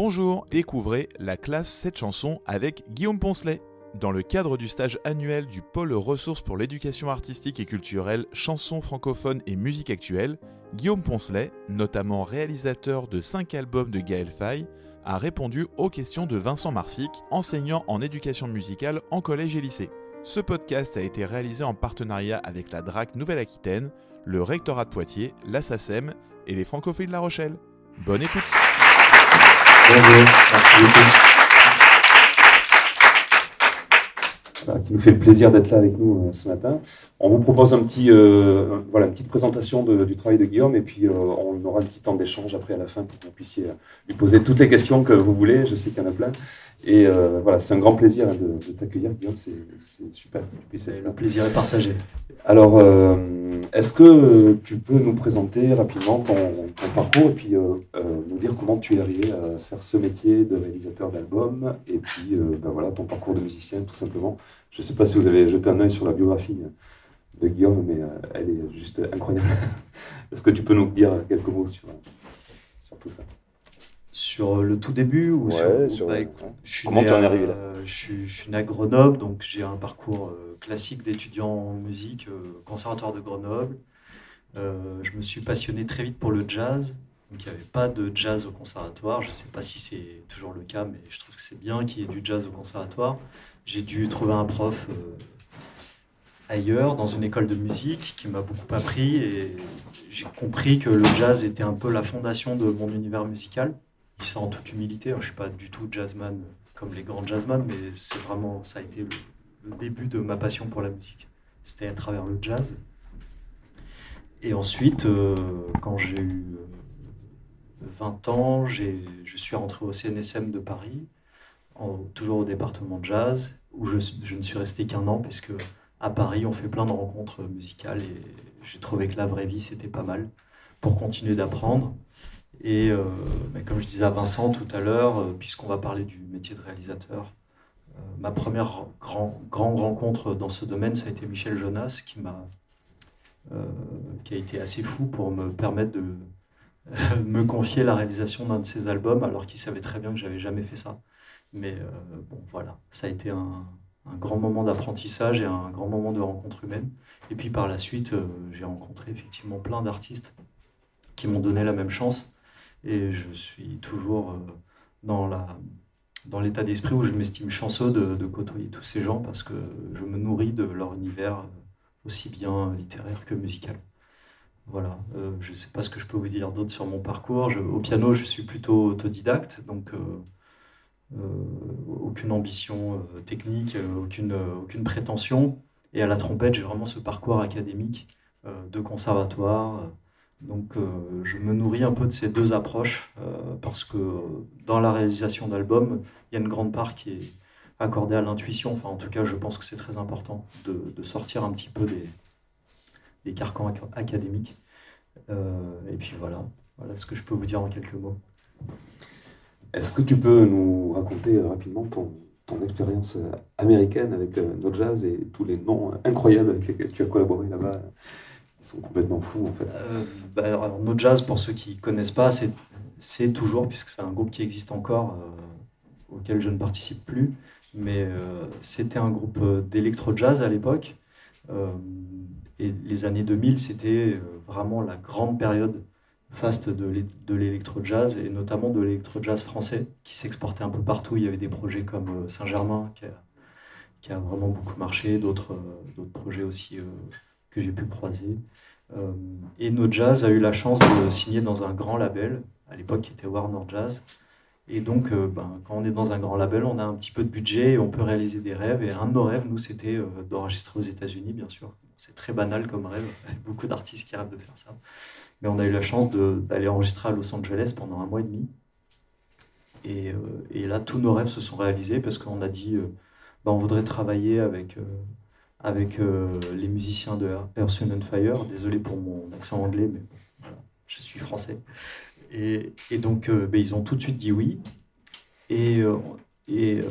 Bonjour, découvrez la classe 7 chansons avec Guillaume Poncelet. Dans le cadre du stage annuel du pôle ressources pour l'éducation artistique et culturelle, chansons francophones et musique actuelle, Guillaume Poncelet, notamment réalisateur de 5 albums de Gaël Faye, a répondu aux questions de Vincent Marsic, enseignant en éducation musicale en collège et lycée. Ce podcast a été réalisé en partenariat avec la DRAC Nouvelle-Aquitaine, le Rectorat de Poitiers, la SACEM et les Francophiles de La Rochelle. Bonne écoute Bonjour, merci qui nous fait le plaisir d'être là avec nous euh, ce matin. On vous propose euh, une petite présentation du travail de Guillaume et puis euh, on aura un petit temps d'échange après à la fin pour que vous puissiez lui poser toutes les questions que vous voulez. Je sais qu'il y en a plein. Et voilà, c'est un grand plaisir de, t'accueillir, Guillaume. C'est super. Le plaisir est partagé. Alors, est-ce que tu peux nous présenter rapidement ton, parcours et puis nous dire comment tu es arrivé à faire ce métier de réalisateur d'album et puis ben voilà, ton parcours de musicien, tout simplement. Je ne sais pas si vous avez jeté un œil sur la biographie de Guillaume, mais elle est juste incroyable. est-ce que tu peux nous dire quelques mots sur, sur tout ça? Sur le tout début ou sur, bah, je Comment tu en es arrivé là? Je, suis, né à Grenoble, donc j'ai un parcours euh, classique d'étudiant en musique, euh, conservatoire de Grenoble. Euh, je me suis passionné très vite pour le jazz. Donc il n'y avait pas de jazz au conservatoire. Je ne sais pas si c'est toujours le cas, mais je trouve que c'est bien qu'il y ait du jazz au conservatoire. J'ai dû trouver un prof ailleurs, dans une école de musique, qui m'a beaucoup appris et j'ai compris que le jazz était un peu la fondation de mon univers musical dis ça en toute humilité, hein, je ne suis pas du tout jazzman comme les grands jazzman, mais c'est vraiment, ça a été le, début de ma passion pour la musique. C'était à travers le jazz. Et ensuite, euh, quand j'ai eu 20 euh, ans, je suis rentré au CNSM de Paris, toujours au département de jazz, où je, ne suis resté qu'un an, puisque à Paris, on fait plein de rencontres musicales et j'ai trouvé que la vraie vie, c'était pas mal pour continuer d'apprendre. Et euh, comme je disais à Vincent tout à l'heure, euh, puisqu'on va parler du métier de réalisateur, euh, ma première grand, grande rencontre dans ce domaine, ça a été Michel Jonas, qui, m'a, qui a été assez fou pour me permettre de me confier la réalisation d'un de ses albums, alors qu'il savait très bien que j'avais jamais fait ça. Mais bon, voilà, ça a été un, grand moment d'apprentissage et un grand moment de rencontre humaine. Et puis par la suite, j'ai rencontré effectivement plein d'artistes qui m'ont donné la même chance. Et je suis toujours euh, dans l'état d'esprit où je m'estime chanceux de, côtoyer tous ces gens parce que je me nourris de leur univers euh, aussi bien littéraire que musical. Voilà, euh, je ne sais pas ce que je peux vous dire d'autre sur mon parcours. au piano, je suis plutôt autodidacte, donc aucune ambition technique, aucune, aucune prétention. Et à la trompette, j'ai vraiment ce parcours académique de conservatoire donc euh, je me nourris un peu de ces deux approches euh, parce que dans la réalisation d'albums, il y a une grande part qui est accordée à l'intuition. Enfin, en tout cas, je pense que c'est très important de, sortir un petit peu des, des carcans académiques. Euh, et puis voilà, voilà ce que je peux vous dire en quelques mots. Est-ce que tu peux nous raconter rapidement ton, expérience américaine avec No Jazz et tous les noms incroyables avec lesquels tu as collaboré là-bas sont complètement fous en fait? Euh, bah, alors, No Jazz, pour ceux qui ne connaissent pas, c'est toujours, puisque c'est un groupe qui existe encore, euh, auquel je ne participe plus, mais euh, c'était un groupe d'électro-jazz à l'époque. et les années 2000, c'était vraiment la grande période faste de l'électro-jazz, et notamment de l'électro-jazz français, qui s'exportait un peu partout. Il y avait des projets comme Saint-Germain, qui a, vraiment beaucoup marché, d'autres projets aussi que j'ai pu croiser. Euh, et No Jazz a eu la chance de signer dans un grand label, à l'époque qui était Warner Jazz. Et donc, euh, ben, quand on est dans un grand label, on a un petit peu de budget et on peut réaliser des rêves. Et un de nos rêves, nous, c'était euh, d'enregistrer aux États-Unis, bien sûr. C'est très banal comme rêve. Beaucoup d'artistes qui rêvent de faire ça. Mais on a eu la chance d'aller enregistrer à Los Angeles pendant un mois et demi. Et, et là, tous nos rêves se sont réalisés parce qu'on a dit ben, on voudrait travailler avec euh, les musiciens de Earth, and Fire. Désolé pour mon accent anglais, mais je suis français. Et, donc, euh, ben, ils ont tout de suite dit oui. Euh, et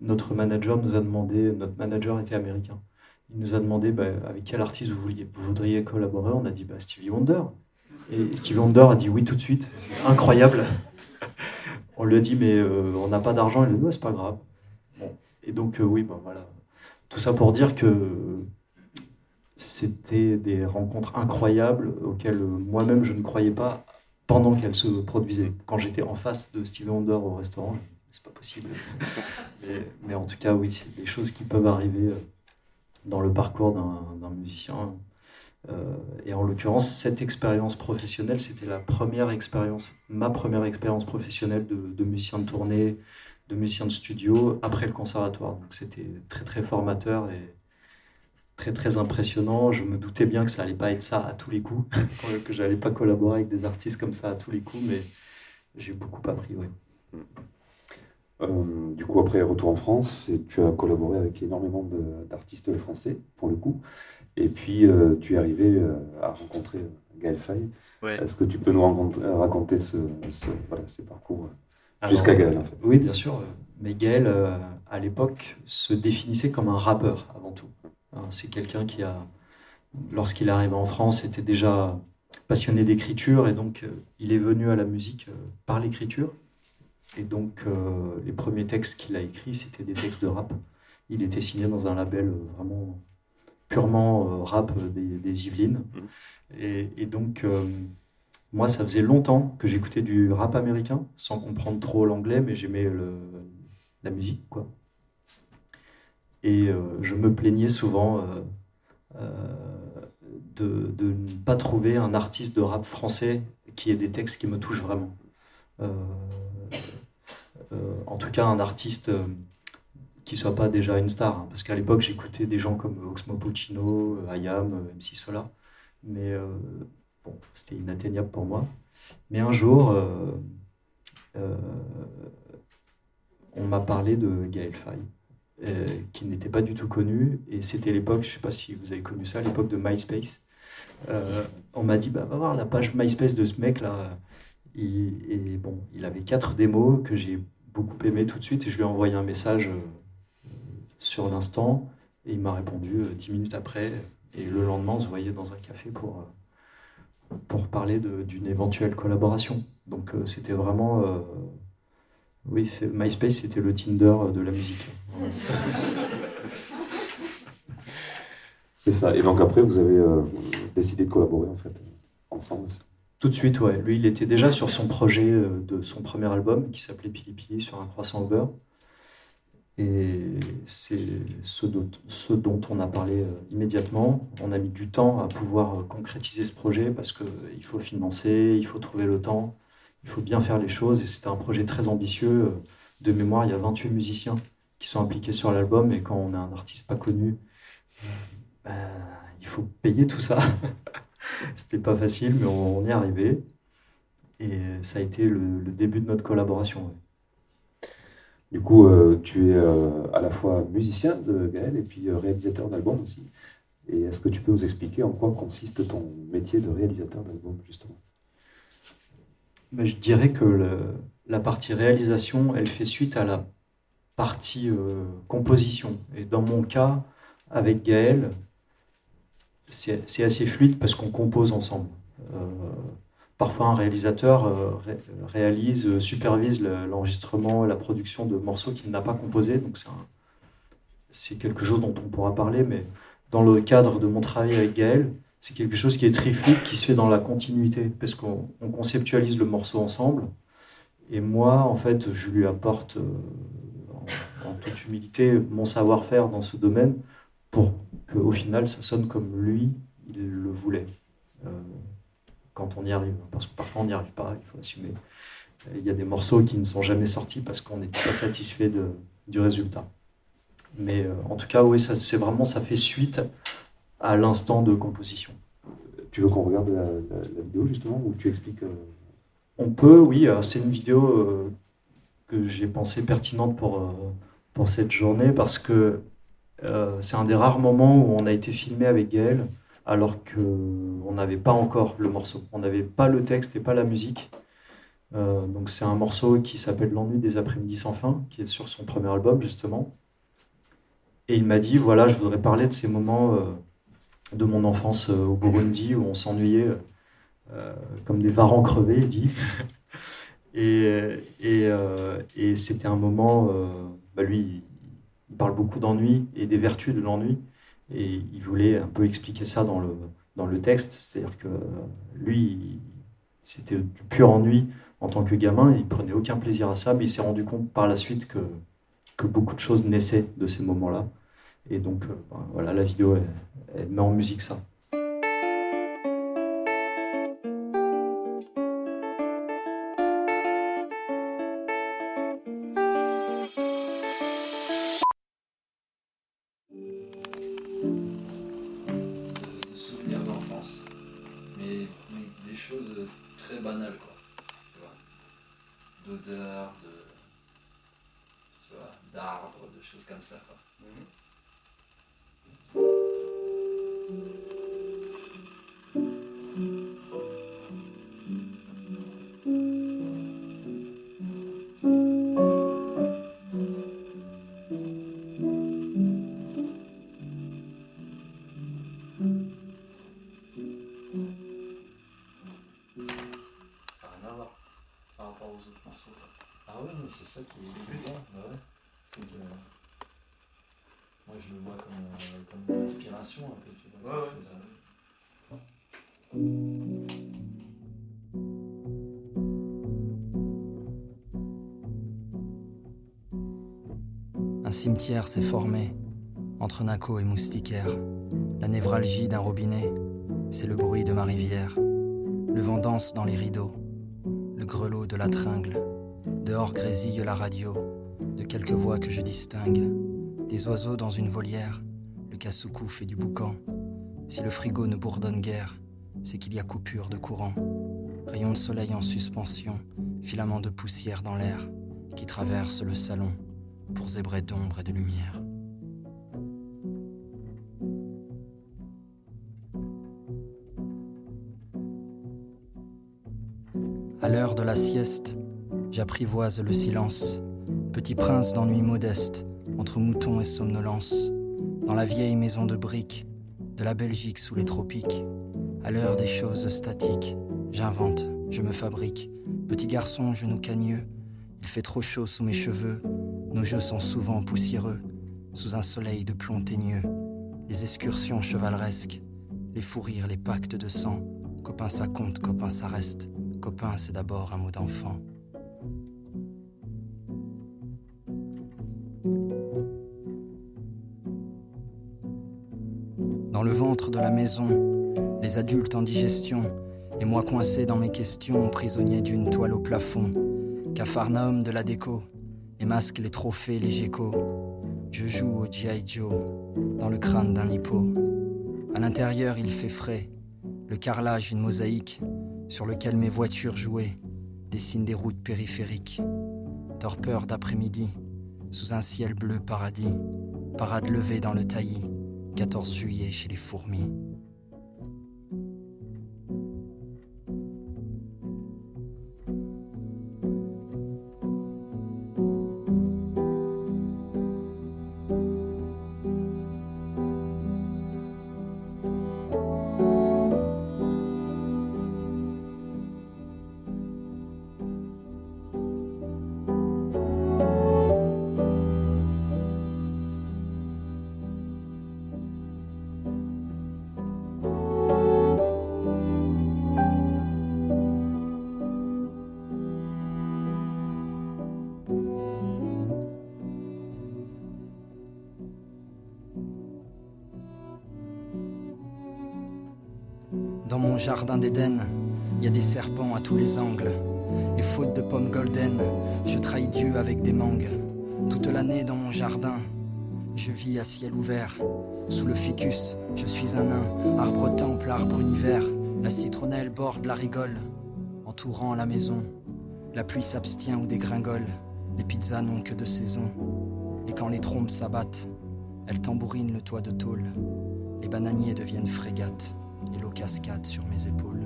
notre manager nous a demandé, notre manager était américain, il nous a demandé ben, avec quel artiste vous, voudriez collaborer. On a dit bah, Stevie Wonder. Et Stevie Wonder a dit oui tout de suite. incroyable. on lui a dit, mais on n'a pas d'argent. Il a dit, c'est pas grave. Et donc, oui, ben voilà. Tout ça pour dire que c'était des rencontres incroyables auxquelles moi-même je ne croyais pas pendant qu'elles se produisaient. Quand j'étais en face de Stevie Wonder au restaurant, c'est pas possible. mais, en tout cas, oui, c'est des choses qui peuvent arriver euh, dans le parcours d'un musicien. Euh, et en l'occurrence, cette expérience professionnelle, c'était la première expérience, ma première expérience professionnelle de, musicien de tournée, de musicien de studio après le conservatoire. Donc c'était très très formateur et, très très impressionnant. Je me doutais bien que ça allait pas être ça à tous les coups, que j'allais pas collaborer avec des artistes comme ça à tous les coups, mais j'ai beaucoup appris, oui. Euh, du coup, après retour en France, tu as collaboré avec énormément d'artistes français, pour le coup. Et puis, euh, tu es arrivé euh, à rencontrer Gaël Faye. Est-ce que tu peux nous raconter ce, voilà, ces parcours jusqu'à Gaël en fait? Oui, bien sûr. Mais Gaël, à l'époque, se définissait comme un rappeur avant tout. Hein, c'est quelqu'un qui a, lorsqu'il est arrivé en France, était déjà passionné d'écriture et donc euh, il est venu à la musique euh, par l'écriture. Et donc euh, les premiers textes qu'il a écrits, c'était des textes de rap. Il était signé dans un label vraiment purement rap des, Yvelines. Mmh. Et, donc moi, ça faisait longtemps que j'écoutais du rap américain, sans comprendre trop l'anglais, mais j'aimais la musique, quoi. Et euh, je me plaignais souvent euh, euh, de, de, ne pas trouver un artiste de rap français qui ait des textes qui me touchent vraiment. En tout cas, un artiste qui soit pas déjà une star. Hein, parce qu'à l'époque, j'écoutais des gens comme Oxmo Puccino, Ayam, MC Sola. Mais bon, c'était inatteignable pour moi. Mais un jour, on m'a parlé de Gaël Faye. Euh, qui n'était pas du tout connu. Et c'était l'époque, je ne sais pas si vous avez connu ça, l'époque de MySpace. Euh, on m'a dit, bah, va voir la page MySpace de ce mec-là. Et, bon, il avait quatre démos que j'ai beaucoup aimé tout de suite et je lui ai envoyé un message euh, sur l'instant et il m'a répondu dix minutes après. Et le lendemain, on se voyait dans un café pour, pour parler d'une éventuelle collaboration. Donc c'était vraiment oui, MySpace, c'était le Tinder de la musique. C'est ça. Et donc après, vous avez euh, décidé de collaborer en fait ensemble. Tout de suite, ouais. Lui, il était déjà sur son projet euh, de son premier album qui s'appelait Pili Pili sur un croissant au beurre. Et c'est ce, dont on a parlé euh, immédiatement. On a mis du temps à pouvoir concrétiser ce projet parce qu'il faut financer, il faut trouver le temps il faut bien faire les choses. Et c'était un projet très ambitieux. De mémoire, il y a 28 musiciens qui sont impliqués sur l'album. Et quand on a un artiste pas connu, ben, il faut payer tout ça. c'était pas facile, mais on, y est arrivé. Et ça a été le, début de notre collaboration. Du coup, euh, tu es euh, à la fois musicien de Gaël et puis euh, réalisateur d'album aussi. Et est-ce que tu peux nous expliquer en quoi consiste ton métier de réalisateur d'album, justement? Je dirais que la partie réalisation, elle fait suite à la partie euh, composition. Et dans mon cas, avec Gaël, c'est assez fluide parce qu'on compose ensemble. Euh, parfois, un réalisateur euh, réalise, supervise l'enregistrement et la production de morceaux qu'il n'a pas composés. Donc, c'est quelque chose dont on pourra parler. Mais dans le cadre de mon travail avec Gaël, c'est quelque chose qui est très fluide, qui se fait dans la continuité, parce qu'on conceptualise le morceau ensemble. Et moi, en fait, je lui apporte, euh, en, toute humilité, mon savoir-faire dans ce domaine pour qu'au final, ça sonne comme lui, il le voulait. Euh, quand on y arrive, parce que parfois on n'y arrive pas, il faut assumer. Il y a des morceaux qui ne sont jamais sortis parce qu'on n'était pas satisfait de, du résultat. Mais euh, en tout cas, oui, c'est vraiment, ça fait suite à l'instant de composition. Tu veux qu'on regarde la, vidéo justement ou tu expliques euh, On peut, oui. C'est une vidéo que j'ai pensé pertinente pour, pour cette journée parce que c'est un des rares moments où on a été filmé avec Gaël alors qu'on n'avait pas encore le morceau. On n'avait pas le texte et pas la musique. donc c'est un morceau qui s'appelle L'ennui des après-midi sans fin, qui est sur son premier album justement. Et il m'a dit, voilà, je voudrais parler de ces moments de mon enfance euh, au Burundi où on s'ennuyait euh, comme des varans crevés, il dit. Et c'était un moment, bah lui, il parle beaucoup d'ennui et des vertus de l'ennui. Et il voulait un peu expliquer ça dans le, texte. C'est-à-dire que lui, c'était du pur ennui en tant que gamin. Et il prenait aucun plaisir à ça, mais il s'est rendu compte par la suite que, que beaucoup de choses naissaient de ces moments-là. Et donc, euh, ben, voilà, la vidéo, elle met en musique ça. Cimetière s'est formé entre Naco et Moustiquaire. La névralgie d'un robinet, c'est le bruit de ma rivière. Le vent danse dans les rideaux, le grelot de la tringle. Dehors grésille la radio, de quelques voix que je distingue. Des oiseaux dans une volière, le cassoucou fait du boucan. Si le frigo ne bourdonne guère, c'est qu'il y a coupure de courant. Rayon de soleil en suspension, filament de poussière dans l'air qui traverse le salon pour zébrer d'ombre et de lumière. À l'heure de la sieste, j'apprivoise le silence, petit prince d'ennui modeste, entre moutons et somnolence, dans la vieille maison de briques, de la Belgique sous les tropiques, à l'heure des choses statiques, j'invente, je me fabrique, petit garçon genou cagneux, il fait trop chaud sous mes cheveux, nos jeux sont souvent poussiéreux, sous un soleil de plomb teigneux. Les excursions chevaleresques, les fous rires, les pactes de sang. Copain ça compte, copain ça reste. Copain c'est d'abord un mot d'enfant. Dans le ventre de la maison, les adultes en digestion, et moi coincé dans mes questions, prisonnier d'une toile au plafond. Capharnaüm de la déco, les masques, les trophées, les geckos. Je joue au G.I. Joe dans le crâne d'un hippo. À l'intérieur, il fait frais. Le carrelage, une mosaïque sur lequel mes voitures jouaient dessinent des routes périphériques. Torpeur d'après-midi, sous un ciel bleu paradis. Parade levée dans le taillis, 14 juillet chez les fourmis. Jardin d'Éden, il y a des serpents à tous les angles. Et faute de pommes golden, je trahis Dieu avec des mangues. Toute l'année dans mon jardin, je vis à ciel ouvert. Sous le ficus, je suis un nain, arbre temple, arbre univers. La citronnelle borde la rigole, entourant la maison. La pluie s'abstient ou dégringole, les pizzas n'ont que de saison. Et quand les trompes s'abattent, elles tambourinent le toit de tôle. Les bananiers deviennent frégates et l'eau cascade sur mes épaules.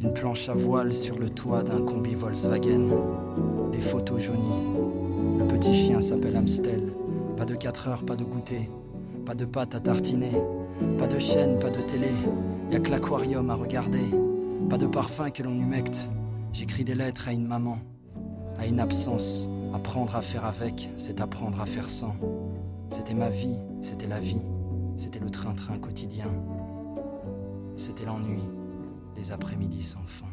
Une planche à voile sur le toit d'un combi Volkswagen, des photos jaunies. Le petit chien s'appelle Amstel, pas de 4 heures, pas de goûter. Pas de pâte à tartiner, pas de chaîne, pas de télé, y a que l'aquarium à regarder. Pas de parfum que l'on humecte. J'écris des lettres à une maman, à une absence. Apprendre à faire avec, c'est apprendre à faire sans. C'était ma vie, c'était la vie, c'était le train-train quotidien. C'était l'ennui des après-midi sans fin.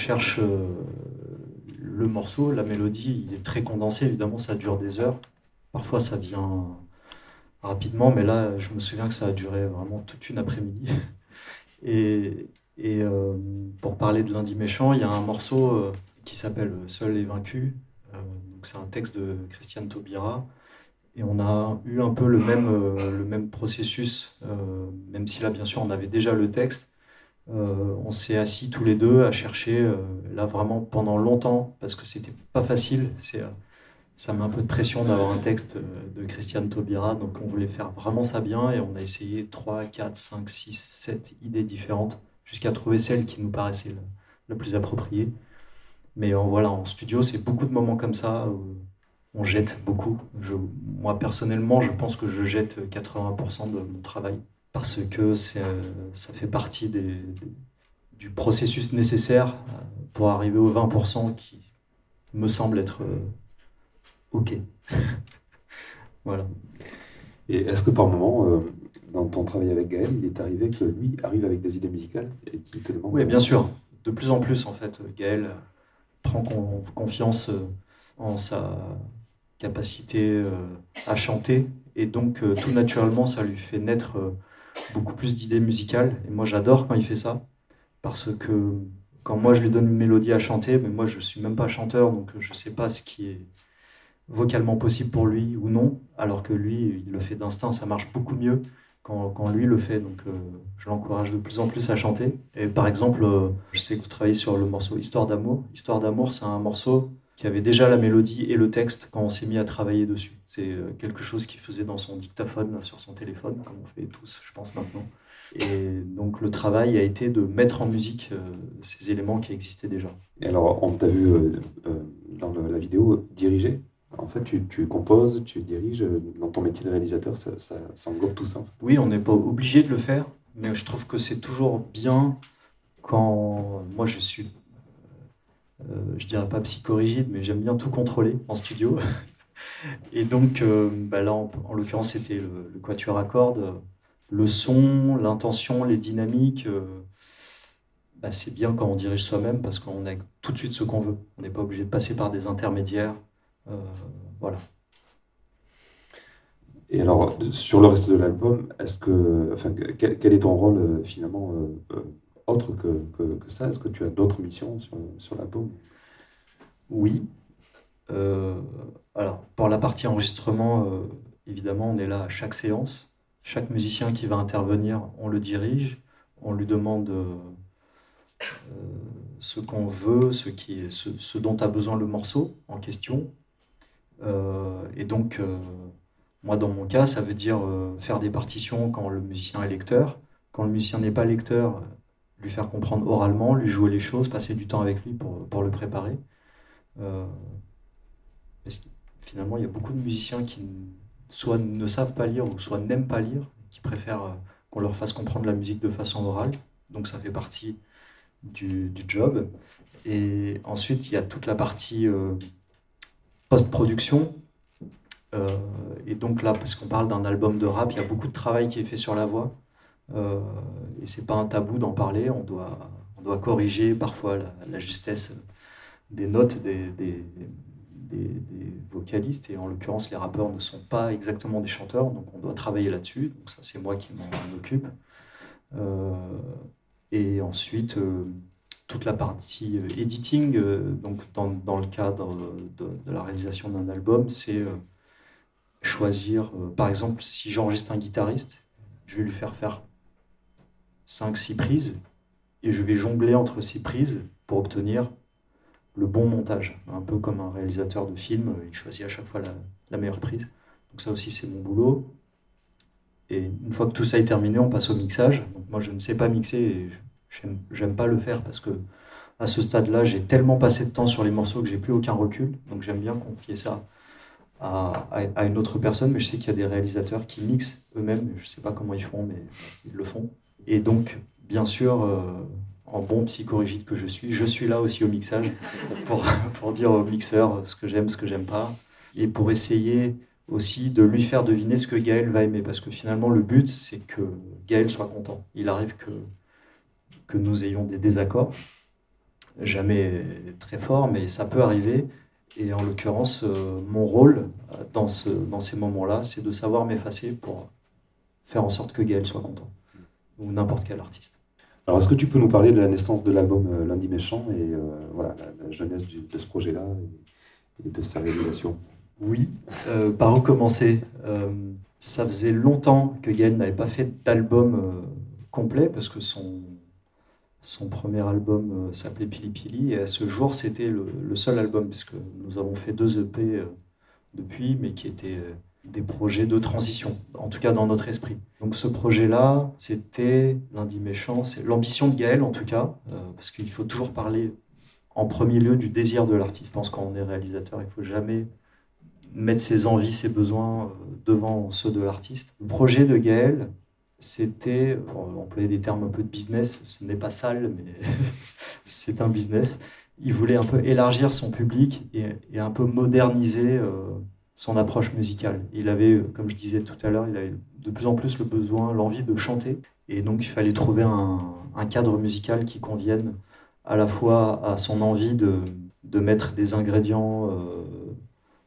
Cherche euh, le morceau, la mélodie, il est très condensé, évidemment, ça dure des heures. Parfois, ça vient rapidement, mais là, je me souviens que ça a duré vraiment toute une après-midi. Et, euh, pour parler de Lundi Méchant, il y a un morceau euh, qui s'appelle Seul et vaincu. C'est un texte de Christiane Taubira. Et on a eu un peu le même, le même processus, même si là, bien sûr, on avait déjà le texte. On s'est assis tous les deux à chercher, là, vraiment pendant longtemps, parce que c'était pas facile. C'est ça met un peu de pression d'avoir un texte de Christiane Taubira, donc on voulait faire vraiment ça bien et on a essayé 3, 4, 5, 6, 7 idées différentes jusqu'à trouver celle qui nous paraissait la plus appropriée. Mais euh, voilà, en studio, c'est beaucoup de moments comme ça où on jette beaucoup. Moi, personnellement, je pense que je jette 80% de mon travail parce que ça fait partie des, du processus nécessaire euh, pour arriver aux 20% qui me semble être euh, OK. voilà. Et est-ce que par moment, dans ton travail avec Gaël, il est arrivé que lui arrive avec des idées musicales et qu'il te demande Oui, bien sûr. De plus en plus, en fait, Gaël prend confiance euh, en sa capacité euh, à chanter. Et donc, euh, tout naturellement, ça lui fait naître beaucoup plus d'idées musicales. Et moi, j'adore quand il fait ça. Parce que quand moi, je lui donne une mélodie à chanter, mais moi, je ne suis même pas chanteur, donc je ne sais pas ce qui est vocalement possible pour lui ou non. Alors que lui, il le fait d'instinct, ça marche beaucoup mieux quand, lui le fait. Donc euh, je l'encourage de plus en plus à chanter. Et par exemple, euh, je sais que vous travaillez sur le morceau Histoire d'amour. Histoire d'amour, c'est un morceau qui avait déjà la mélodie et le texte quand on s'est mis à travailler dessus. C'est euh, quelque chose qu'il faisait dans son dictaphone, sur son téléphone, comme on fait tous, je pense, maintenant. Et donc le travail a été de mettre en musique ces éléments qui existaient déjà. Et alors, on t'a vu dans la vidéo diriger en fait, tu, composes, tu diriges. Dans ton métier de réalisateur, ça, ça, englobe tout ça. Oui, on n'est pas obligé de le faire, mais je trouve que c'est toujours bien quand moi je suis, euh, je dirais pas psychorigide, mais j'aime bien tout contrôler en studio. Et donc, euh, bah là, en, l'occurrence, c'était le, quatuor à cordes, le son, l'intention, les dynamiques. Euh, bah, c'est bien quand on dirige soi-même parce qu'on a tout de suite ce qu'on veut. On n'est pas obligé de passer par des intermédiaires. Euh, voilà. Et alors, sur le reste de l'album, est-ce que, enfin, quel, est ton rôle euh, finalement euh, autre que, que, ça Est-ce que tu as d'autres missions sur, sur l'album Oui. alors, pour la partie enregistrement, évidemment, on est là à chaque séance. Chaque musicien qui va intervenir, on le dirige, on lui demande ce qu'on veut, ce, qui est, ce, ce dont a besoin le morceau en question. Euh, et donc, euh, moi, dans mon cas, ça veut dire euh, faire des partitions quand le musicien est lecteur. Quand le musicien n'est pas lecteur, lui faire comprendre oralement, lui jouer les choses, passer du temps avec lui pour, pour le préparer. finalement, il y a beaucoup de musiciens qui soit ne savent pas lire ou soit n'aiment pas lire, qui préfèrent qu'on leur fasse comprendre la musique de façon orale. Donc ça fait partie du, du job. Et ensuite, il y a toute la partie post-production. Euh, et donc là, parce qu'on parle d'un album de rap, il y a beaucoup de travail qui est fait sur la voix. Euh, et c'est pas un tabou d'en parler. On doit, on doit corriger parfois la, justesse des notes des, des, vocalistes. Et en l'occurrence, les rappeurs ne sont pas exactement des chanteurs, donc on doit travailler là-dessus. Donc ça, c'est moi qui m'en occupe. Euh, et ensuite, toute la partie editing, donc dans, le cadre de, la réalisation d'un album, c'est choisir, par exemple, si j'enregistre un guitariste, je vais lui faire faire 5-6 prises et je vais jongler entre ces prises pour obtenir le bon montage. Un peu comme un réalisateur de film, il choisit à chaque fois la, meilleure prise. Donc ça aussi c'est mon boulot. Et une fois que tout ça est terminé, on passe au mixage. Moi je ne sais pas mixer et j'aime pas le faire parce que à ce stade-là, j'ai tellement passé de temps sur les morceaux que j'ai plus aucun recul. Donc j'aime bien confier ça à, à, une autre personne. Mais je sais qu'il y a des réalisateurs qui mixent eux-mêmes. Je ne sais pas comment ils font, mais ils le font. Et donc, bien sûr, euh, en bon psychorigide que je suis, je suis là aussi au mixage pour, dire au mixeur ce que j'aime, ce que j'aime pas, et pour essayer aussi de lui faire deviner ce que Gaël va aimer, parce que finalement le but c'est que Gaël soit content. Il arrive que, que nous ayons des désaccords, jamais très forts, mais ça peut arriver. Et en l'occurrence, euh, mon rôle dans ces moments-là, c'est de savoir m'effacer pour faire en sorte que Gaël soit content, ou n'importe quel artiste. Alors, est-ce que tu peux nous parler de la naissance de l'album euh, Lundi Méchant et euh, voilà, la, jeunesse de ce projet-là et, de sa réalisation? Oui, euh, par où commencer? Ça faisait longtemps que Gaël n'avait pas fait d'album complet parce que son, son premier album s'appelait Pili Pili et à ce jour c'était le, le, seul album puisque nous avons fait deux EP depuis mais qui étaient des projets de transition, en tout cas dans notre esprit. Donc ce projet-là, c'était lundi méchant, c'est l'ambition de Gaël en tout cas, euh, parce qu'il faut toujours parler en premier lieu du désir de l'artiste. Je pense quand on est réalisateur, il faut jamais mettre ses envies, ses besoins euh, devant ceux de l'artiste. Le projet de Gaël, c'était, employer des termes un peu de business, ce n'est pas sale, mais c'est un business. Il voulait un peu élargir son public et, un peu moderniser euh, son approche musicale. Il avait, comme je disais tout à l'heure, il avait de plus en plus le besoin, l'envie de chanter. Et donc, il fallait trouver un, cadre musical qui convienne à la fois à son envie de, mettre des ingrédients euh,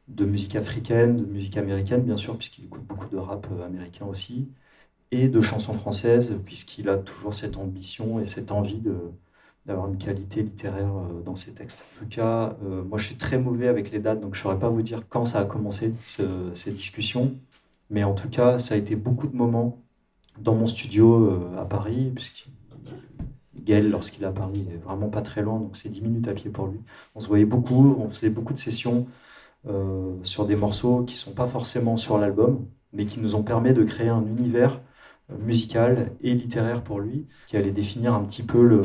de musique africaine, de musique américaine, bien sûr, puisqu'il écoute beaucoup de rap euh, américain aussi, et de chansons françaises, puisqu'il a toujours cette ambition et cette envie de, d'avoir une qualité littéraire euh, dans ses textes. En tout cas, euh, moi je suis très mauvais avec les dates, donc je ne saurais pas vous dire quand ça a commencé, ces discussions. Mais en tout cas, ça a été beaucoup de moments dans mon studio euh, à Paris, puisque Gaël, lorsqu'il est à Paris, est vraiment pas très loin, donc c'est 10 minutes à pied pour lui. On se voyait beaucoup, on faisait beaucoup de sessions sur des morceaux qui ne sont pas forcément sur l'album, mais qui nous ont permis de créer un univers musical et littéraire pour lui, qui allait définir un petit peu le,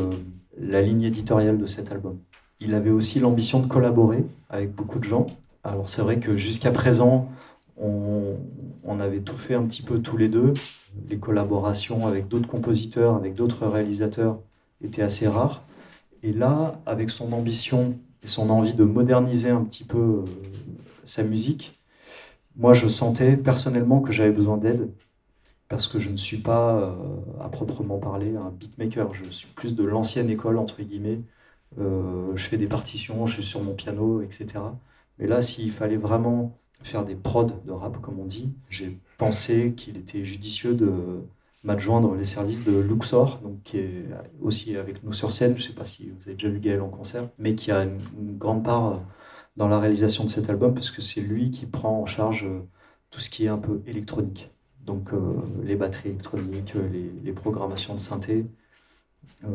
la ligne éditoriale de cet album. Il avait aussi l'ambition de collaborer avec beaucoup de gens. Alors c'est vrai que jusqu'à présent, on, avait tout fait un petit peu tous les deux. Les collaborations avec d'autres compositeurs, avec d'autres réalisateurs étaient assez rares. Et là, avec son ambition et son envie de moderniser un petit peu euh, sa musique, moi je sentais personnellement que j'avais besoin d'aide parce que je ne suis pas, euh, à proprement parler, un beatmaker. Je suis plus de l'ancienne école, entre guillemets. Euh, je fais des partitions, je suis sur mon piano, etc. Mais là, s'il fallait vraiment faire des prods de rap, comme on dit, j'ai pensé qu'il était judicieux de m'adjoindre les services de Luxor, donc qui est aussi avec nous sur scène. Je ne sais pas si vous avez déjà vu Gaël en concert, mais qui a une, grande part dans la réalisation de cet album, parce que c'est lui qui prend en charge tout ce qui est un peu électronique. Donc euh, les batteries électroniques, les, programmations de synthé, euh,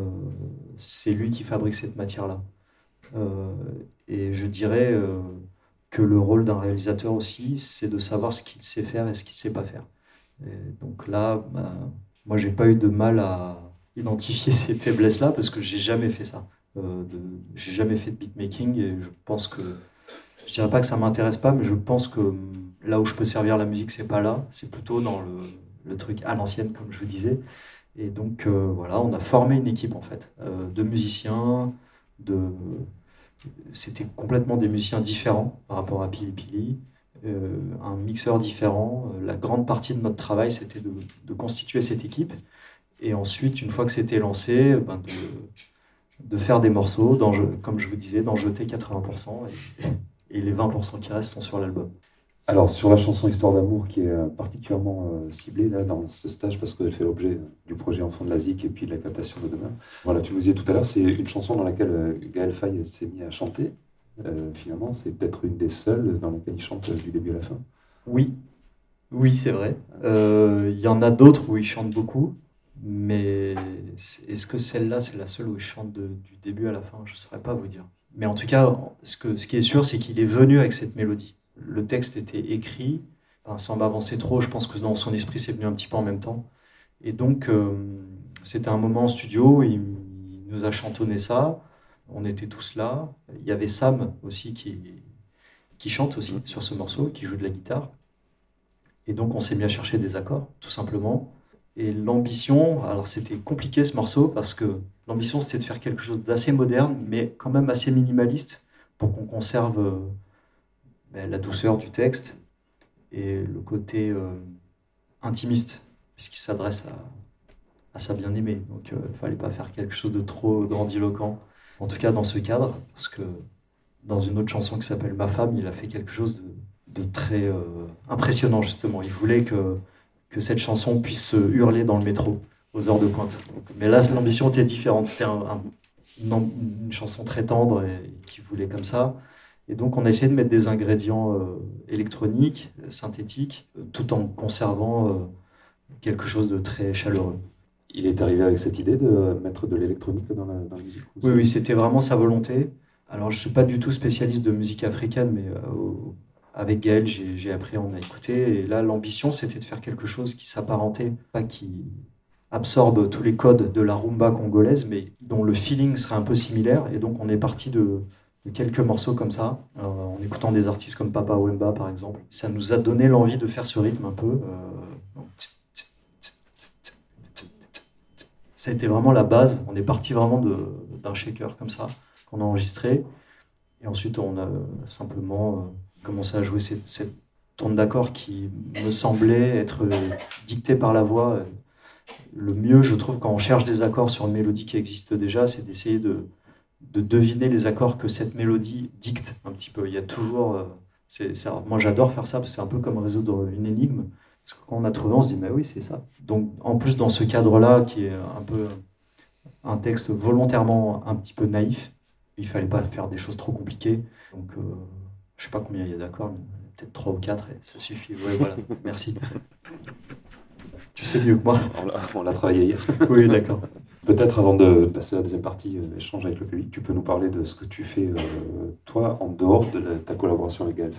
c'est lui qui fabrique cette matière-là. Euh, et je dirais que le rôle d'un réalisateur aussi, c'est de savoir ce qu'il sait faire et ce qu'il ne sait pas faire. donc là, bah, moi, j'ai pas eu de mal à identifier ces faiblesses-là parce que j'ai jamais fait ça. Euh, j'ai jamais fait de beatmaking et je pense que je dirais pas que ça m'intéresse pas, mais je pense que là où je peux servir la musique, c'est pas là, c'est plutôt dans le, truc à l'ancienne, comme je vous disais. Et donc euh, voilà, on a formé une équipe en fait, euh, de musiciens, c'était complètement des musiciens différents par rapport à Pili Pili, euh, un mixeur différent. La grande partie de notre travail, c'était de, constituer cette équipe. Et ensuite, une fois que c'était lancé, ben de, de, faire des morceaux, comme je vous disais, d'en jeter 80%. Et, et les 20% qui restent sont sur l'album. Alors, sur la chanson Histoire d'amour, qui est euh, particulièrement euh, ciblée là, dans ce stage, parce qu'elle fait l'objet du projet Enfant de la ZIC et puis de la captation de demain. Voilà, tu nous disais tout à l'heure, c'est une chanson dans laquelle euh, Gaël Faye s'est mis à chanter. finalement, c'est peut-être une des seules dans laquelle il chante du début à la fin. Oui, oui, c'est vrai. Il y en a d'autres où il chante beaucoup, mais est-ce que celle-là, c'est la seule où il chante du début à la fin? Je ne saurais pas vous dire. Mais en tout cas, ce, qui est sûr, c'est qu'il est venu avec cette mélodie le texte était écrit. sans m'avancer trop, je pense que dans son esprit, c'est venu un petit peu en même temps. Et donc, euh, c'était un moment en studio, il, nous a chantonné ça. On était tous là. Il y avait Sam aussi qui, qui chante aussi sur ce morceau, qui joue de la guitare. Et donc, on s'est mis à chercher des accords, tout simplement. Et l'ambition, alors c'était compliqué ce morceau parce que l'ambition c'était de faire quelque chose d'assez moderne, mais quand même assez minimaliste pour qu'on conserve euh, ben, la douceur du texte et le côté euh, intimiste, puisqu'il s'adresse à, sa bien-aimée. Donc il euh, ne fallait pas faire quelque chose de trop grandiloquent, en tout cas dans ce cadre, parce que dans une autre chanson qui s'appelle Ma femme, il a fait quelque chose de, très impressionnant, justement. Il voulait que, que cette chanson puisse se hurler dans le métro aux heures de pointe. mais là, l'ambition était différente. C'était une, une, chanson très tendre et qui voulait comme ça. Et donc, on a essayé de mettre des ingrédients euh, électroniques, synthétiques, euh, tout en conservant euh, quelque chose de très chaleureux. Il est arrivé avec cette idée de mettre de l'électronique dans, la, musique Oui, oui, c'était vraiment sa volonté. Alors, je ne suis pas du tout spécialiste de musique africaine, mais avec Gaël, j'ai appris, on a écouté. Et là, l'ambition, c'était de faire quelque chose qui s'apparentait, pas qui absorbe tous les codes de la rumba congolaise, mais dont le feeling serait un peu similaire. Et donc, on est parti de, quelques morceaux comme ça, euh, en écoutant des artistes comme Papa Wemba par exemple. Ça nous a donné l'envie de faire ce rythme un peu. Euh, ça a été vraiment la base. On est parti vraiment d'un shaker comme ça qu'on a enregistré. Et ensuite, on a simplement euh, commencé à jouer cette, cette tourne d'accords qui me semblait être dictée par la voix. Le mieux, je trouve, quand on cherche des accords sur une mélodie qui existe déjà, c'est d'essayer de, de deviner les accords que cette mélodie dicte un petit peu. Il y a toujours. Euh, moi, j'adore faire ça parce que c'est un peu comme résoudre une énigme. Parce que quand on a trouvé, on se dit, mais oui, c'est ça. Donc, en plus, dans ce cadre-là, qui est un peu un texte volontairement un petit peu naïf, il fallait pas faire des choses trop compliquées. Donc, euh, je sais pas combien il y a d'accords, peut-être trois ou quatre, et ça suffit. Ouais, voilà, merci. Tu sais mieux que moi. On l'a travaillé hier. Oui, d'accord. Peut-être avant de passer à la deuxième partie euh, d'échange avec le public, tu peux nous parler de ce que tu fais, euh, toi, en dehors de ta collaboration avec Gaël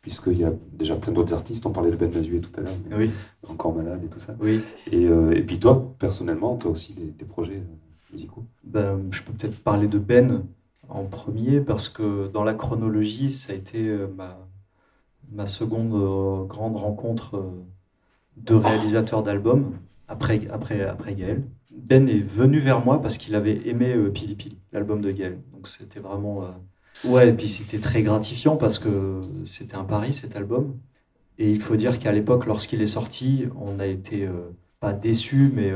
puisqu'il y a déjà plein d'autres artistes, on parlait de Ben Mazuet tout à l'heure, oui. encore malade et tout ça. Oui. Et, euh, et puis toi, personnellement, tu as aussi des, projets musicaux ben, Je peux peut-être parler de Ben en premier, parce que dans la chronologie, ça a été ma, ma seconde grande rencontre de réalisateur d'albums après, après, après Gaël. Ben est venu vers moi parce qu'il avait aimé euh, Pili Pili, l'album de Gaël. Donc c'était vraiment. Euh, ouais, et puis c'était très gratifiant parce que c'était un pari cet album. Et il faut dire qu'à l'époque, lorsqu'il est sorti, on a été euh, pas déçus, mais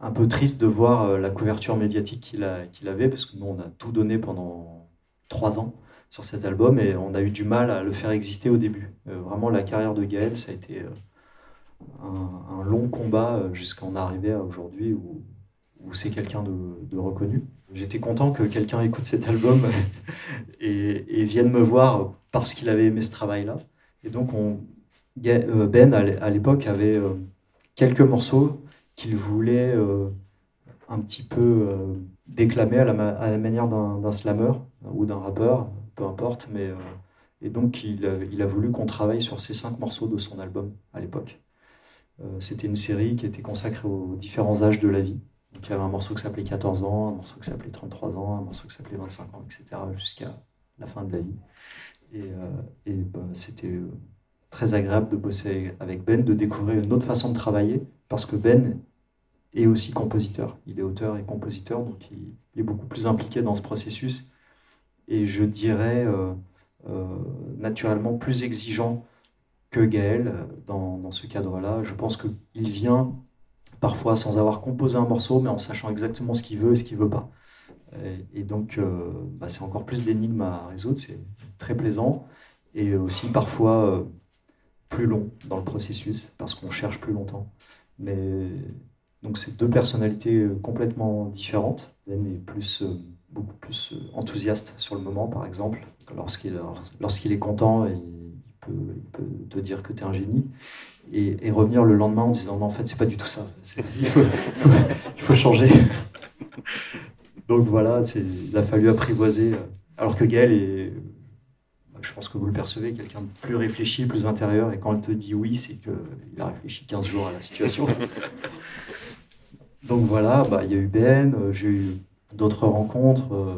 un peu triste de voir la couverture médiatique qu'il avait parce que nous, on a tout donné pendant trois ans sur cet album et on a eu du mal à le faire exister au début. vraiment, la carrière de Gaël, ça a été un, long combat euh, jusqu'à en arriver à aujourd'hui où, c'est quelqu'un de, reconnu. J'étais content que quelqu'un écoute cet album et, vienne me voir parce qu'il avait aimé ce travail-là. Et donc, on, euh, Ben, à l'époque, avait euh, quelques morceaux qu'il voulait un petit peu déclamer à la, manière d'un slammer ou d'un rappeur, peu importe. Mais, et donc, il a voulu qu'on travaille sur ces cinq morceaux de son album à l'époque. Euh, c'était une série qui était consacrée aux différents âges de la vie. Donc, il y avait un morceau qui s'appelait 14 ans, un morceau qui s'appelait 33 ans, un morceau qui s'appelait 25 ans, etc., jusqu'à la fin de la vie. Et, euh, bah, c'était euh, très agréable de bosser avec Ben, de découvrir une autre façon de travailler, parce que Ben est aussi compositeur. Il est auteur et compositeur, donc il, est beaucoup plus impliqué dans ce processus. Et je dirais naturellement plus exigeant que Gaël euh, dans, ce cadre-là. Je pense qu'il vient parfois sans avoir composé un morceau, mais en sachant exactement ce qu'il veut et ce qu'il veut pas. Et, donc, euh, bah, c'est encore plus d'énigmes à résoudre, c'est très plaisant. Et aussi, parfois, euh, plus long dans le processus parce qu'on cherche plus longtemps. Mais donc c'est deux personnalités complètement différentes. Ben est plus, beaucoup plus enthousiaste sur le moment, par exemple. Lorsqu'il lorsqu'il est content, il il peut te dire que tu es un génie. Et, revenir le lendemain en disant non, en fait, c'est pas du tout ça. Il faut, changer. Donc voilà, il a fallu apprivoiser. Alors que Gaël est, je pense que vous le percevez, quelqu'un de plus réfléchi, plus intérieur. Et quand elle te dit oui, c'est qu'il a réfléchi 15 jours à la situation. Donc voilà, bah, il y a eu Ben, euh, j'ai eu d'autres rencontres. Euh,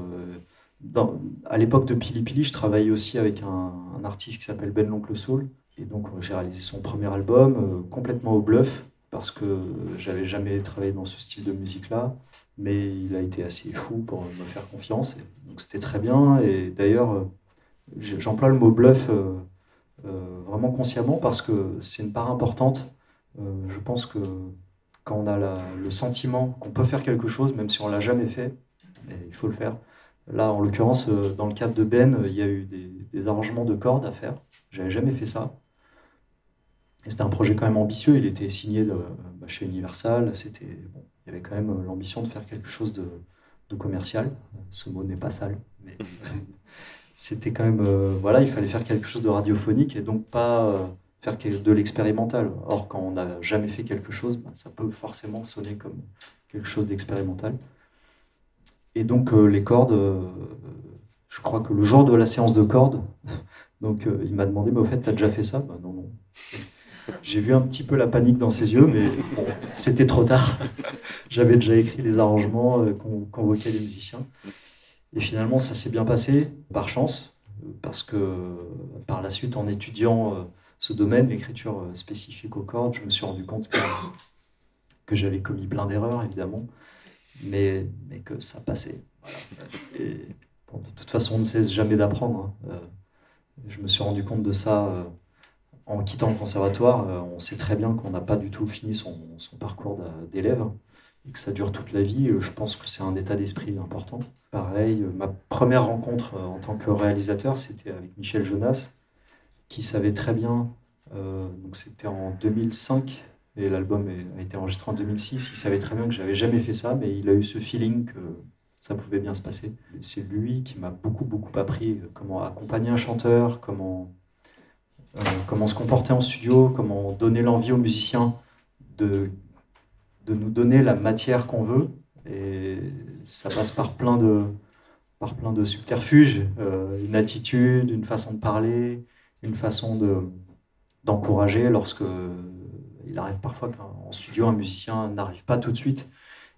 à l'époque de Pili Pili, je travaillais aussi avec un, artiste qui s'appelle Ben l'Oncle Soul. Et donc j'ai réalisé son premier album euh, complètement au bluff parce que j'avais jamais travaillé dans ce style de musique-là mais il a été assez fou pour me faire confiance. donc c'était très bien. Et d'ailleurs, euh, j'emploie le mot bluff euh, euh, vraiment consciemment parce que c'est une part importante. je pense que quand on a le sentiment qu'on peut faire quelque chose, même si on l'a jamais fait, il faut le faire. Là, en l'occurrence, dans le cadre de Ben, il y a eu des, arrangements de cordes à faire. J'avais jamais fait ça. C'était un projet quand même ambitieux. Il était signé bah, chez Universal. C'était bon, il y avait quand même euh, l'ambition de faire quelque chose de, commercial. Ce mot n'est pas sale, mais c'était quand même, euh, voilà, il fallait faire quelque chose de radiophonique et donc pas euh, faire de l'expérimental. Or, quand on n'a jamais fait quelque chose, ben, ça peut forcément sonner comme quelque chose d'expérimental. Et donc, les cordes, je crois que le jour de la séance de cordes, donc il m'a demandé, mais au fait, tu as déjà fait ça? Ben, Non, non. J'ai vu un petit peu la panique dans ses yeux, mais c'était trop tard. J'avais déjà écrit les arrangements, euh, qu'on convoquait les musiciens. Et finalement, ça s'est bien passé, par chance, parce que par la suite, en étudiant euh, ce domaine, l'écriture euh, spécifique aux cordes, je me suis rendu compte que j'avais commis plein d'erreurs, évidemment, mais, mais, que ça passait. Et de toute façon, on ne cesse jamais d'apprendre. Hein. je me suis rendu compte de ça en quittant le conservatoire, euh, on sait très bien qu'on n'a pas du tout fini son, parcours d'élève et que ça dure toute la vie. Euh, je pense que c'est un état d'esprit important. Pareil, euh, ma première rencontre en tant que réalisateur, c'était avec Michel Jonas, qui savait très bien, donc c'était en 2005, et l'album a été enregistré en 2006, il savait très bien que j'avais jamais fait ça, mais il a eu ce feeling que ça pouvait bien se passer. C'est lui qui m'a beaucoup, beaucoup appris comment accompagner un chanteur, comment euh, comment se comporter en studio, comment donner l'envie aux musiciens de, de nous donner la matière qu'on veut. Et ça passe par plein de, par plein de subterfuges, euh, une attitude, une façon de parler, une façon de, d'encourager lorsque il arrive parfois qu'en studio, un musicien n'arrive pas tout de suite.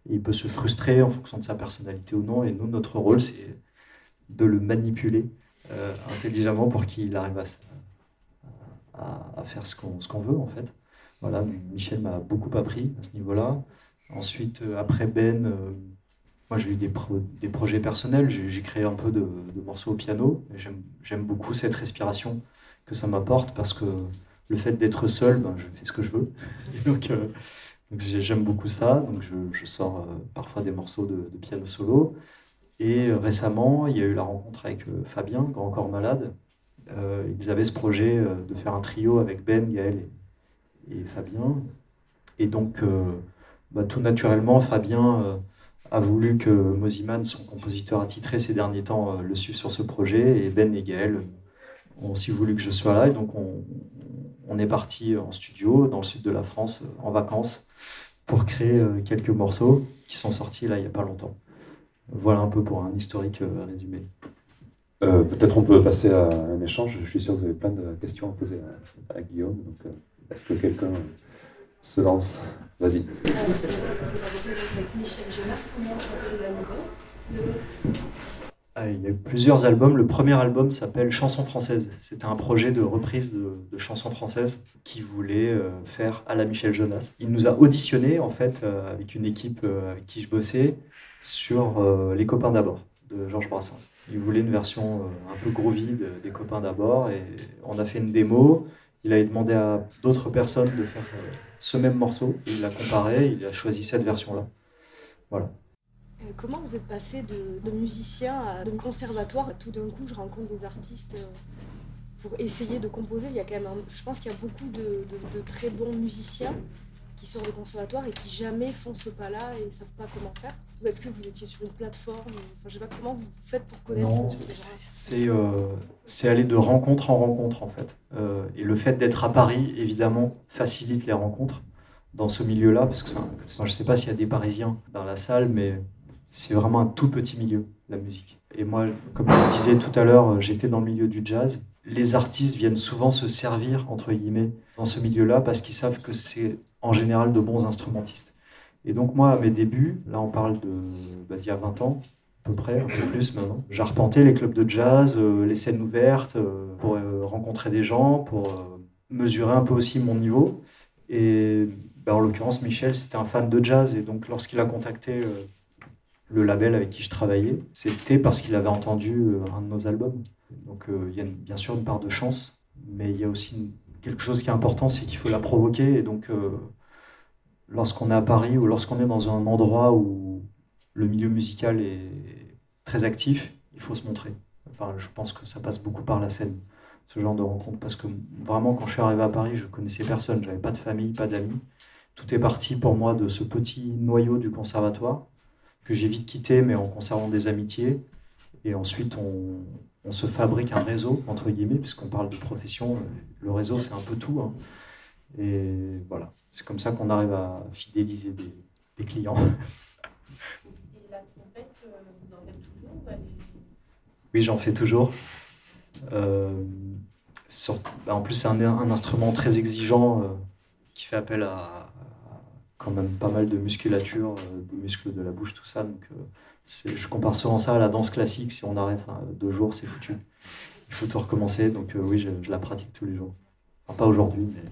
il peut se frustrer en fonction de sa personnalité ou non. Et nous, notre rôle, c'est de le manipuler euh, intelligemment pour qu'il arrive à, faire ce qu'on veut en fait. Voilà, Michel m'a beaucoup appris à ce niveau-là. Ensuite, euh, après Ben, euh, moi j'ai eu des, des, projets personnels, j'ai créé un peu de, morceaux au piano. J'aime beaucoup cette respiration que ça m'apporte parce que le fait d'être seul, ben, je fais ce que je veux. donc, euh, j'aime beaucoup ça. Donc je, sors parfois des morceaux de, piano solo. Et récemment, il y a eu la rencontre avec Fabien, Grand Corps Malade, euh, ils avaient ce projet euh, de faire un trio avec Ben, Gaël et, Fabien. Et donc, euh, bah, tout naturellement, Fabien a voulu que Moziman, son compositeur attitré ces derniers temps, le suive sur ce projet. Et Ben et Gaël ont aussi voulu que je sois là. Et donc, on, on est parti en studio dans le sud de la France en vacances pour créer quelques morceaux qui sont sortis là il n'y a pas longtemps. Voilà un peu pour un historique résumé. Euh, peut-être on peut passer à un échange. Je suis sûr que vous avez plein de questions à poser à, Guillaume. Donc, euh, est-ce que quelqu'un se lance? Vas-y. Il y a eu plusieurs albums. Le premier album s'appelle Chansons françaises. C'était un projet de reprise de, chansons françaises qui voulait euh, faire à la Michel Jonas. Il nous a auditionné en fait avec une équipe avec qui je bossais sur Les copains d'abord de Georges Brassens. Il voulait une version euh, un peu groovy des copains d'abord et on a fait une démo. Il a demandé à d'autres personnes de faire euh, ce même morceau. Il l'a comparé, il a choisi cette version-là. Voilà. Euh, comment vous êtes passé de, musicien à de conservatoire? Tout d'un coup, je rencontre des artistes pour essayer de composer. Il y a quand même, je pense qu'il y a beaucoup de, très bons musiciens qui sortent de conservatoire et qui jamais font ce pas-là et ne savent pas comment faire. Ou est-ce que vous étiez sur une plateforme? Enfin, je sais pas comment vous faites pour connaître ces gens euh, C'est aller de rencontre en rencontre en fait. Euh, et le fait d'être à Paris, évidemment, facilite les rencontres dans ce milieu-là, parce que je ne sais pas s'il y a des Parisiens dans la salle, mais c'est vraiment un tout petit milieu, la musique. Et moi, comme je le disais tout à l'heure, j'étais dans le milieu du jazz. Les artistes viennent souvent se servir, entre guillemets, dans ce milieu-là, parce qu'ils savent que c'est en général de bons instrumentistes. Et donc moi, à mes débuts, là on parle bah, d'il y a 20 ans, à peu près, un peu plus maintenant, j'arpentais les clubs de jazz, euh, les scènes ouvertes, euh, pour euh, rencontrer des gens, pour mesurer un peu aussi mon niveau. Et bah, en l'occurrence, Michel, c'était un fan de jazz, et donc lorsqu'il a contacté le label avec qui je travaillais, c'était parce qu'il avait entendu un de nos albums. Donc il y a bien sûr une part de chance, mais il y a aussi quelque chose qui est important, c'est qu'il faut la provoquer, et donc lorsqu'on est à Paris ou lorsqu'on est dans un endroit où le milieu musical est très actif, il faut se montrer. Enfin, je pense que ça passe beaucoup par la scène, ce genre de rencontre. Parce que vraiment, quand je suis arrivé à Paris, je connaissais personne. J'avais pas de famille, pas d'amis. Tout est parti pour moi de ce petit noyau du conservatoire que j'ai vite quitté, mais en conservant des amitiés. Et ensuite, on, se fabrique un réseau, entre guillemets, puisqu'on parle de profession. Le réseau, c'est un peu tout. Hein. Et voilà, c'est comme ça qu'on arrive à fidéliser des, clients. Et la trompette, euh, vous en faites toujours Oui, j'en fais toujours. Euh, bah, en plus, c'est un, instrument très exigeant euh, qui fait appel à, quand même pas mal de musculature, des muscles de la bouche, tout ça. Donc, je compare souvent ça à la danse classique. Si on arrête deux jours, c'est foutu. Il faut tout recommencer. Donc, oui, je la pratique tous les jours pas aujourd'hui, mais.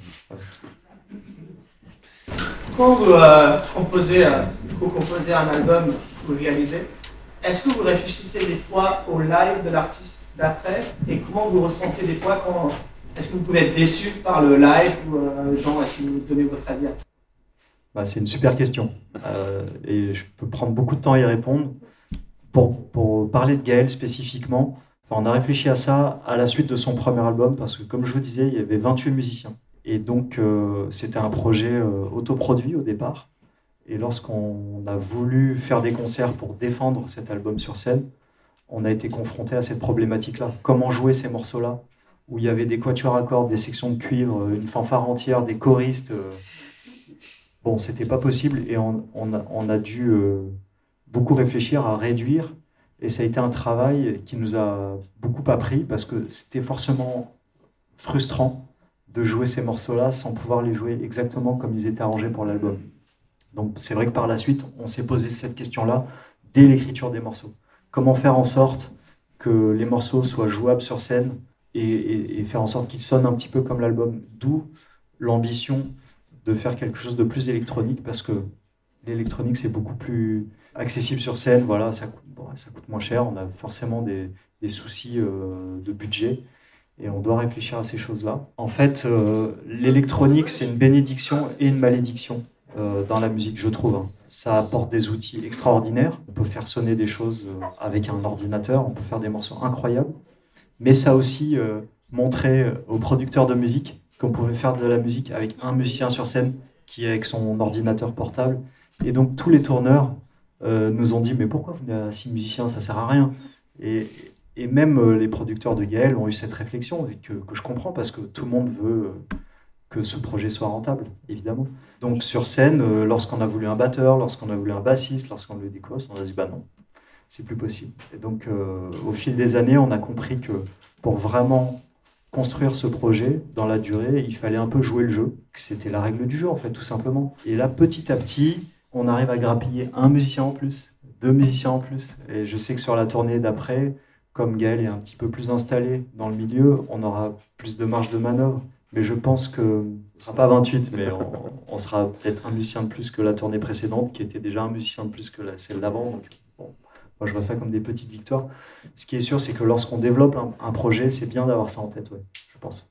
Quand vous euh, composez, euh, composez un album, vous réalisez, est-ce que vous réfléchissez des fois au live de l'artiste d'après? Et comment vous ressentez des fois quand. Est-ce que vous pouvez être déçu par le live ou euh, Jean, est-ce que vous donnez votre avis bah, C'est une super question euh, et je peux prendre beaucoup de temps à y répondre. Pour, parler de Gaël spécifiquement, on a réfléchi à ça à la suite de son premier album parce que, comme je vous disais, il y avait 28 musiciens. Et donc, euh, c'était un projet euh, autoproduit au départ. Et lorsqu'on a voulu faire des concerts pour défendre cet album sur scène, on a été confronté à cette problématique-là. Comment jouer ces morceaux-là? Où il y avait des quatuors à cordes, des sections de cuivre, une fanfare entière, des choristes. Bon, c'était pas possible et on, a, dû beaucoup réfléchir à réduire et ça a été un travail qui nous a beaucoup appris parce que c'était forcément frustrant de jouer ces morceaux-là sans pouvoir les jouer exactement comme ils étaient arrangés pour l'album. Donc c'est vrai que par la suite, on s'est posé cette question-là dès l'écriture des morceaux. Comment faire en sorte que les morceaux soient jouables sur scène et faire en sorte qu'ils sonnent un petit peu comme l'album. D'où l'ambition de faire quelque chose de plus électronique parce que l'électronique c'est beaucoup plus accessible sur scène, voilà, ça coûte, ça coûte moins cher, on a forcément des, des soucis euh, de budget et on doit réfléchir à ces choses-là. En fait, euh, l'électronique, c'est une bénédiction et une malédiction euh, dans la musique, je trouve. Hein. Ça apporte des outils extraordinaires, on peut faire sonner des choses avec un ordinateur, on peut faire des morceaux incroyables, mais ça aussi montré aux producteurs de musique qu'on pouvait faire de la musique avec un musicien sur scène qui est avec son ordinateur portable. Et donc tous les tourneurs euh, nous ont dit mais pourquoi vous n'avez six musiciens, ça sert à rien. Et, et même euh, les producteurs de Gaël ont eu cette réflexion que, que, je comprends parce que tout le monde veut euh, que ce projet soit rentable, évidemment. Donc sur scène, lorsqu'on a voulu un batteur, lorsqu'on a voulu un bassiste, lorsqu'on a voulu des cosses, on a dit bah non, c'est plus possible. Et donc au fil des années, on a compris que pour vraiment construire ce projet dans la durée, il fallait un peu jouer le jeu. C'était la règle du jeu en fait, tout simplement. Et là, petit à petit, on arrive à grappiller un musicien en plus, deux musiciens en plus. Et je sais que sur la tournée d'après, comme Gaël est un petit peu plus installé dans le milieu, on aura plus de marge de manœuvre. Mais je pense que pas 28, mais on, sera peut-être un musicien de plus que la tournée précédente, qui était déjà un musicien de plus que la, celle d'avant. Moi, je vois ça comme des petites victoires. Ce qui est sûr, c'est que lorsqu'on développe un, projet, c'est bien d'avoir ça en tête, ouais, je pense.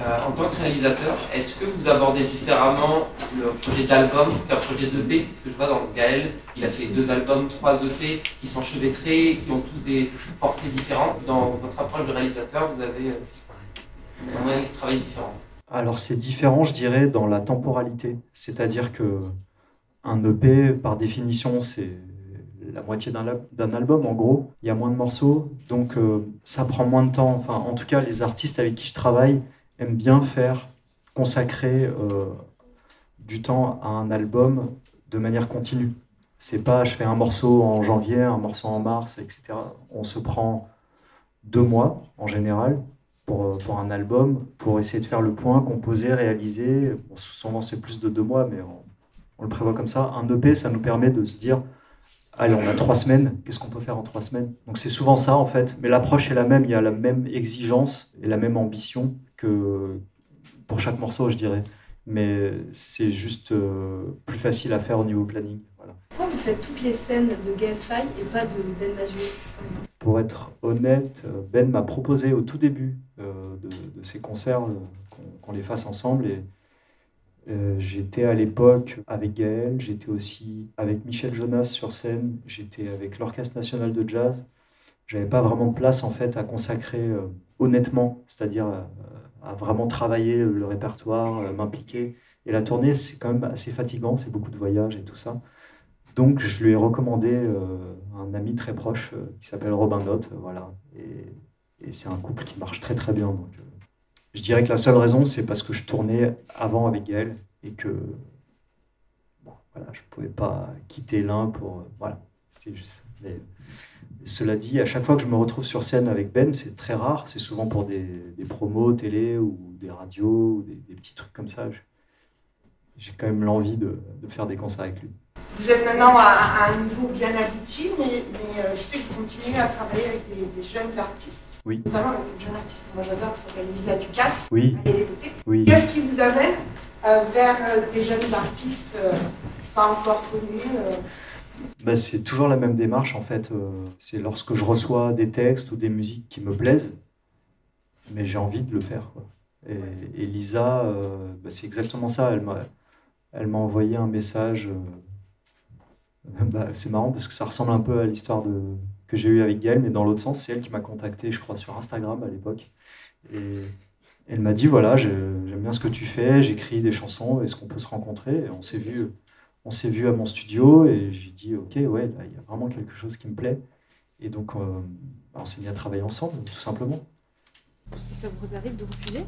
Euh, en tant que réalisateur, est-ce que vous abordez différemment le projet d'album qu'un projet d'EP Parce que je vois dans Gaël, il a fait deux albums, trois EP qui s'enchevêtraient, qui ont tous des portées différentes. Dans votre approche de réalisateur, vous avez. Euh, un travail différent Alors c'est différent, je dirais, dans la temporalité. C'est-à-dire que un EP, par définition, c'est la moitié d'un album en gros. Il y a moins de morceaux, donc euh, ça prend moins de temps. Enfin, en tout cas, les artistes avec qui je travaille aiment bien faire consacrer euh, du temps à un album de manière continue. C'est pas je fais un morceau en janvier, un morceau en mars, etc. On se prend deux mois en général pour, euh, pour un album pour essayer de faire le point, composer, réaliser. souvent c'est plus de deux mois, mais on, on le prévoit comme ça. Un EP, ça nous permet de se dire allez, on a trois semaines, qu'est-ce qu'on peut faire en trois semaines? Donc c'est souvent ça en fait, mais l'approche est la même, il y a la même exigence et la même ambition que pour chaque morceau, je dirais. Mais c'est juste euh, plus facile à faire au niveau planning. Pourquoi vous faites toutes les scènes de Gaël Faye et pas de Ben Mazué Pour être honnête, euh, Ben m'a proposé au tout début euh, de, de, ces concerts qu'on les fasse ensemble et euh, j'étais à l'époque avec Gaël, j'étais aussi avec Michel Jonas sur scène, j'étais avec l'Orchestre national de jazz. J'avais pas vraiment de place en fait à consacrer euh, honnêtement, c'est-à-dire euh, à vraiment travailler le répertoire, m'impliquer. Et la tournée, c'est quand même assez fatigant, c'est beaucoup de voyages et tout ça. Donc je lui ai recommandé un ami très proche qui s'appelle Robin Note, voilà. Et, c'est un couple qui marche très très bien. Je dirais que la seule raison, c'est parce que je tournais avant avec Gaël et que voilà, je ne pouvais pas quitter l'un pour. Voilà, c'était juste. Mais, cela dit, à chaque fois que je me retrouve sur scène avec Ben, c'est très rare. C'est souvent pour des, promos télé ou des radios ou des, petits trucs comme ça. J'ai quand même l'envie de, faire des concerts avec lui. Vous êtes maintenant à, un niveau bien abouti, mais, mais euh, je sais que vous continuez à travailler avec des, des jeunes artistes. Oui. Notamment avec une jeune artiste que moi j'adore qui s'appelle Lisa Ducasse. Oui. Allez l'écouter. Oui. Qu'est-ce qui vous amène euh, vers euh, des jeunes artistes euh, pas encore connus ben, C'est toujours la même démarche en fait. c'est lorsque je reçois des textes ou des musiques qui me plaisent, mais j'ai envie de le faire. Quoi. Et, et, Lisa, ben, c'est exactement ça. Elle m'a, elle m'a envoyé un message. Bah, c'est marrant parce que ça ressemble un peu à l'histoire de, que j'ai eu avec Gaëlle, mais dans l'autre sens, c'est elle qui m'a contacté, je crois, sur Instagram à l'époque. Et elle m'a dit voilà, j'aime bien ce que tu fais, j'écris des chansons, est-ce qu'on peut se rencontrer et On s'est vu, on s'est vu à mon studio et j'ai dit ok, ouais, il y a vraiment quelque chose qui me plaît. Et donc, euh, on s'est mis à travailler ensemble, tout simplement. Et ça vous arrive de refuser?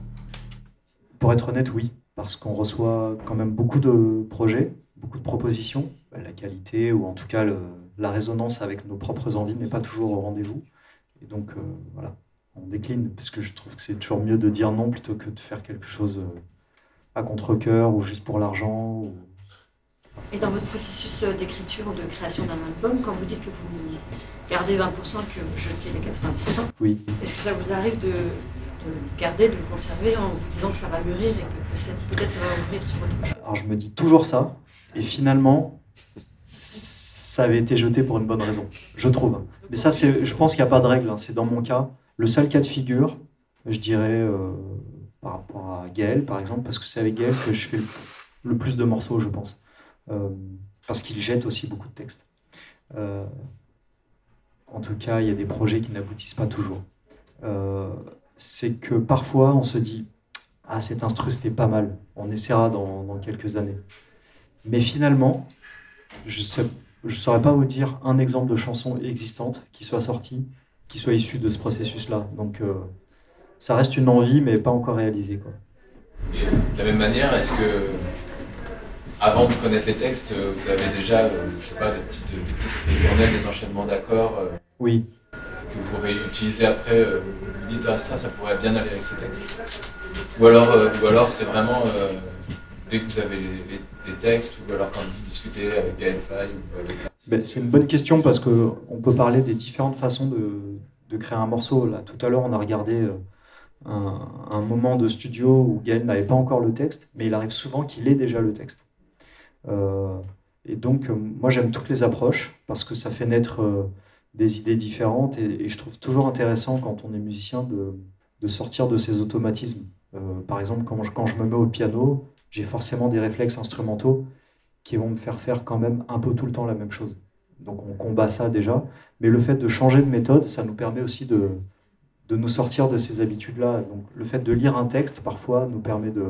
Pour être honnête, oui, parce qu'on reçoit quand même beaucoup de projets, beaucoup de propositions. La qualité, ou en tout cas le, la résonance avec nos propres envies n'est pas toujours au rendez-vous. Et donc, euh, voilà, on décline, parce que je trouve que c'est toujours mieux de dire non plutôt que de faire quelque chose euh, à contre-coeur ou juste pour l'argent. Ou... Et dans votre processus euh, d'écriture ou de création d'un album, quand vous dites que vous gardez 20%, que vous jetez les 80%, oui. est-ce que ça vous arrive de, de, le garder, de le conserver en vous disant que ça va mûrir et que peut-être ça va ouvrir sur autre chose? Alors je me dis toujours ça, et finalement, ça avait été jeté pour une bonne raison, je trouve. Mais ça, je pense qu'il n'y a pas de règle, hein. c'est dans mon cas. Le seul cas de figure, je dirais, euh, par rapport à Gaël, par exemple, parce que c'est avec Gaël que je fais le, plus de morceaux, je pense. Euh, parce qu'il jette aussi beaucoup de textes. Euh, en tout cas, il y a des projets qui n'aboutissent pas toujours. c'est que parfois, on se dit, ah, cet instru, c'était pas mal, on essaiera dans quelques années. Mais finalement, je sais je ne saurais pas vous dire un exemple de chanson existante qui soit sortie, qui soit issue de ce processus-là. Donc, euh, ça reste une envie, mais pas encore réalisée. Quoi. de la même manière, est-ce que, avant de connaître les textes, vous avez déjà, euh, je sais pas, des petites, des petites des enchaînements d'accords euh, Oui. Que vous réutilisez après, vous dites, ah, ça, ça pourrait bien aller avec ce texte? Ou alors, ou alors c'est vraiment dès que vous avez les, les, textes ou alors quand vous discutez avec Gaël avec ben, C'est une bonne question parce qu'on peut parler des différentes façons de, créer un morceau. Là, tout à l'heure, on a regardé euh, un, moment de studio où Gaël n'avait pas encore le texte, mais il arrive souvent qu'il ait déjà le texte. Euh, et donc, euh, moi, j'aime toutes les approches parce que ça fait naître des idées différentes et, je trouve toujours intéressant quand on est musicien de, sortir de ces automatismes. Par exemple, quand je me mets au piano, j'ai forcément des réflexes instrumentaux qui vont me faire faire quand même un peu tout le temps la même chose. Donc on combat ça déjà, mais le fait de changer de méthode, ça nous permet aussi de, de nous sortir de ces habitudes-là. Donc le fait de lire un texte, parfois, nous permet de,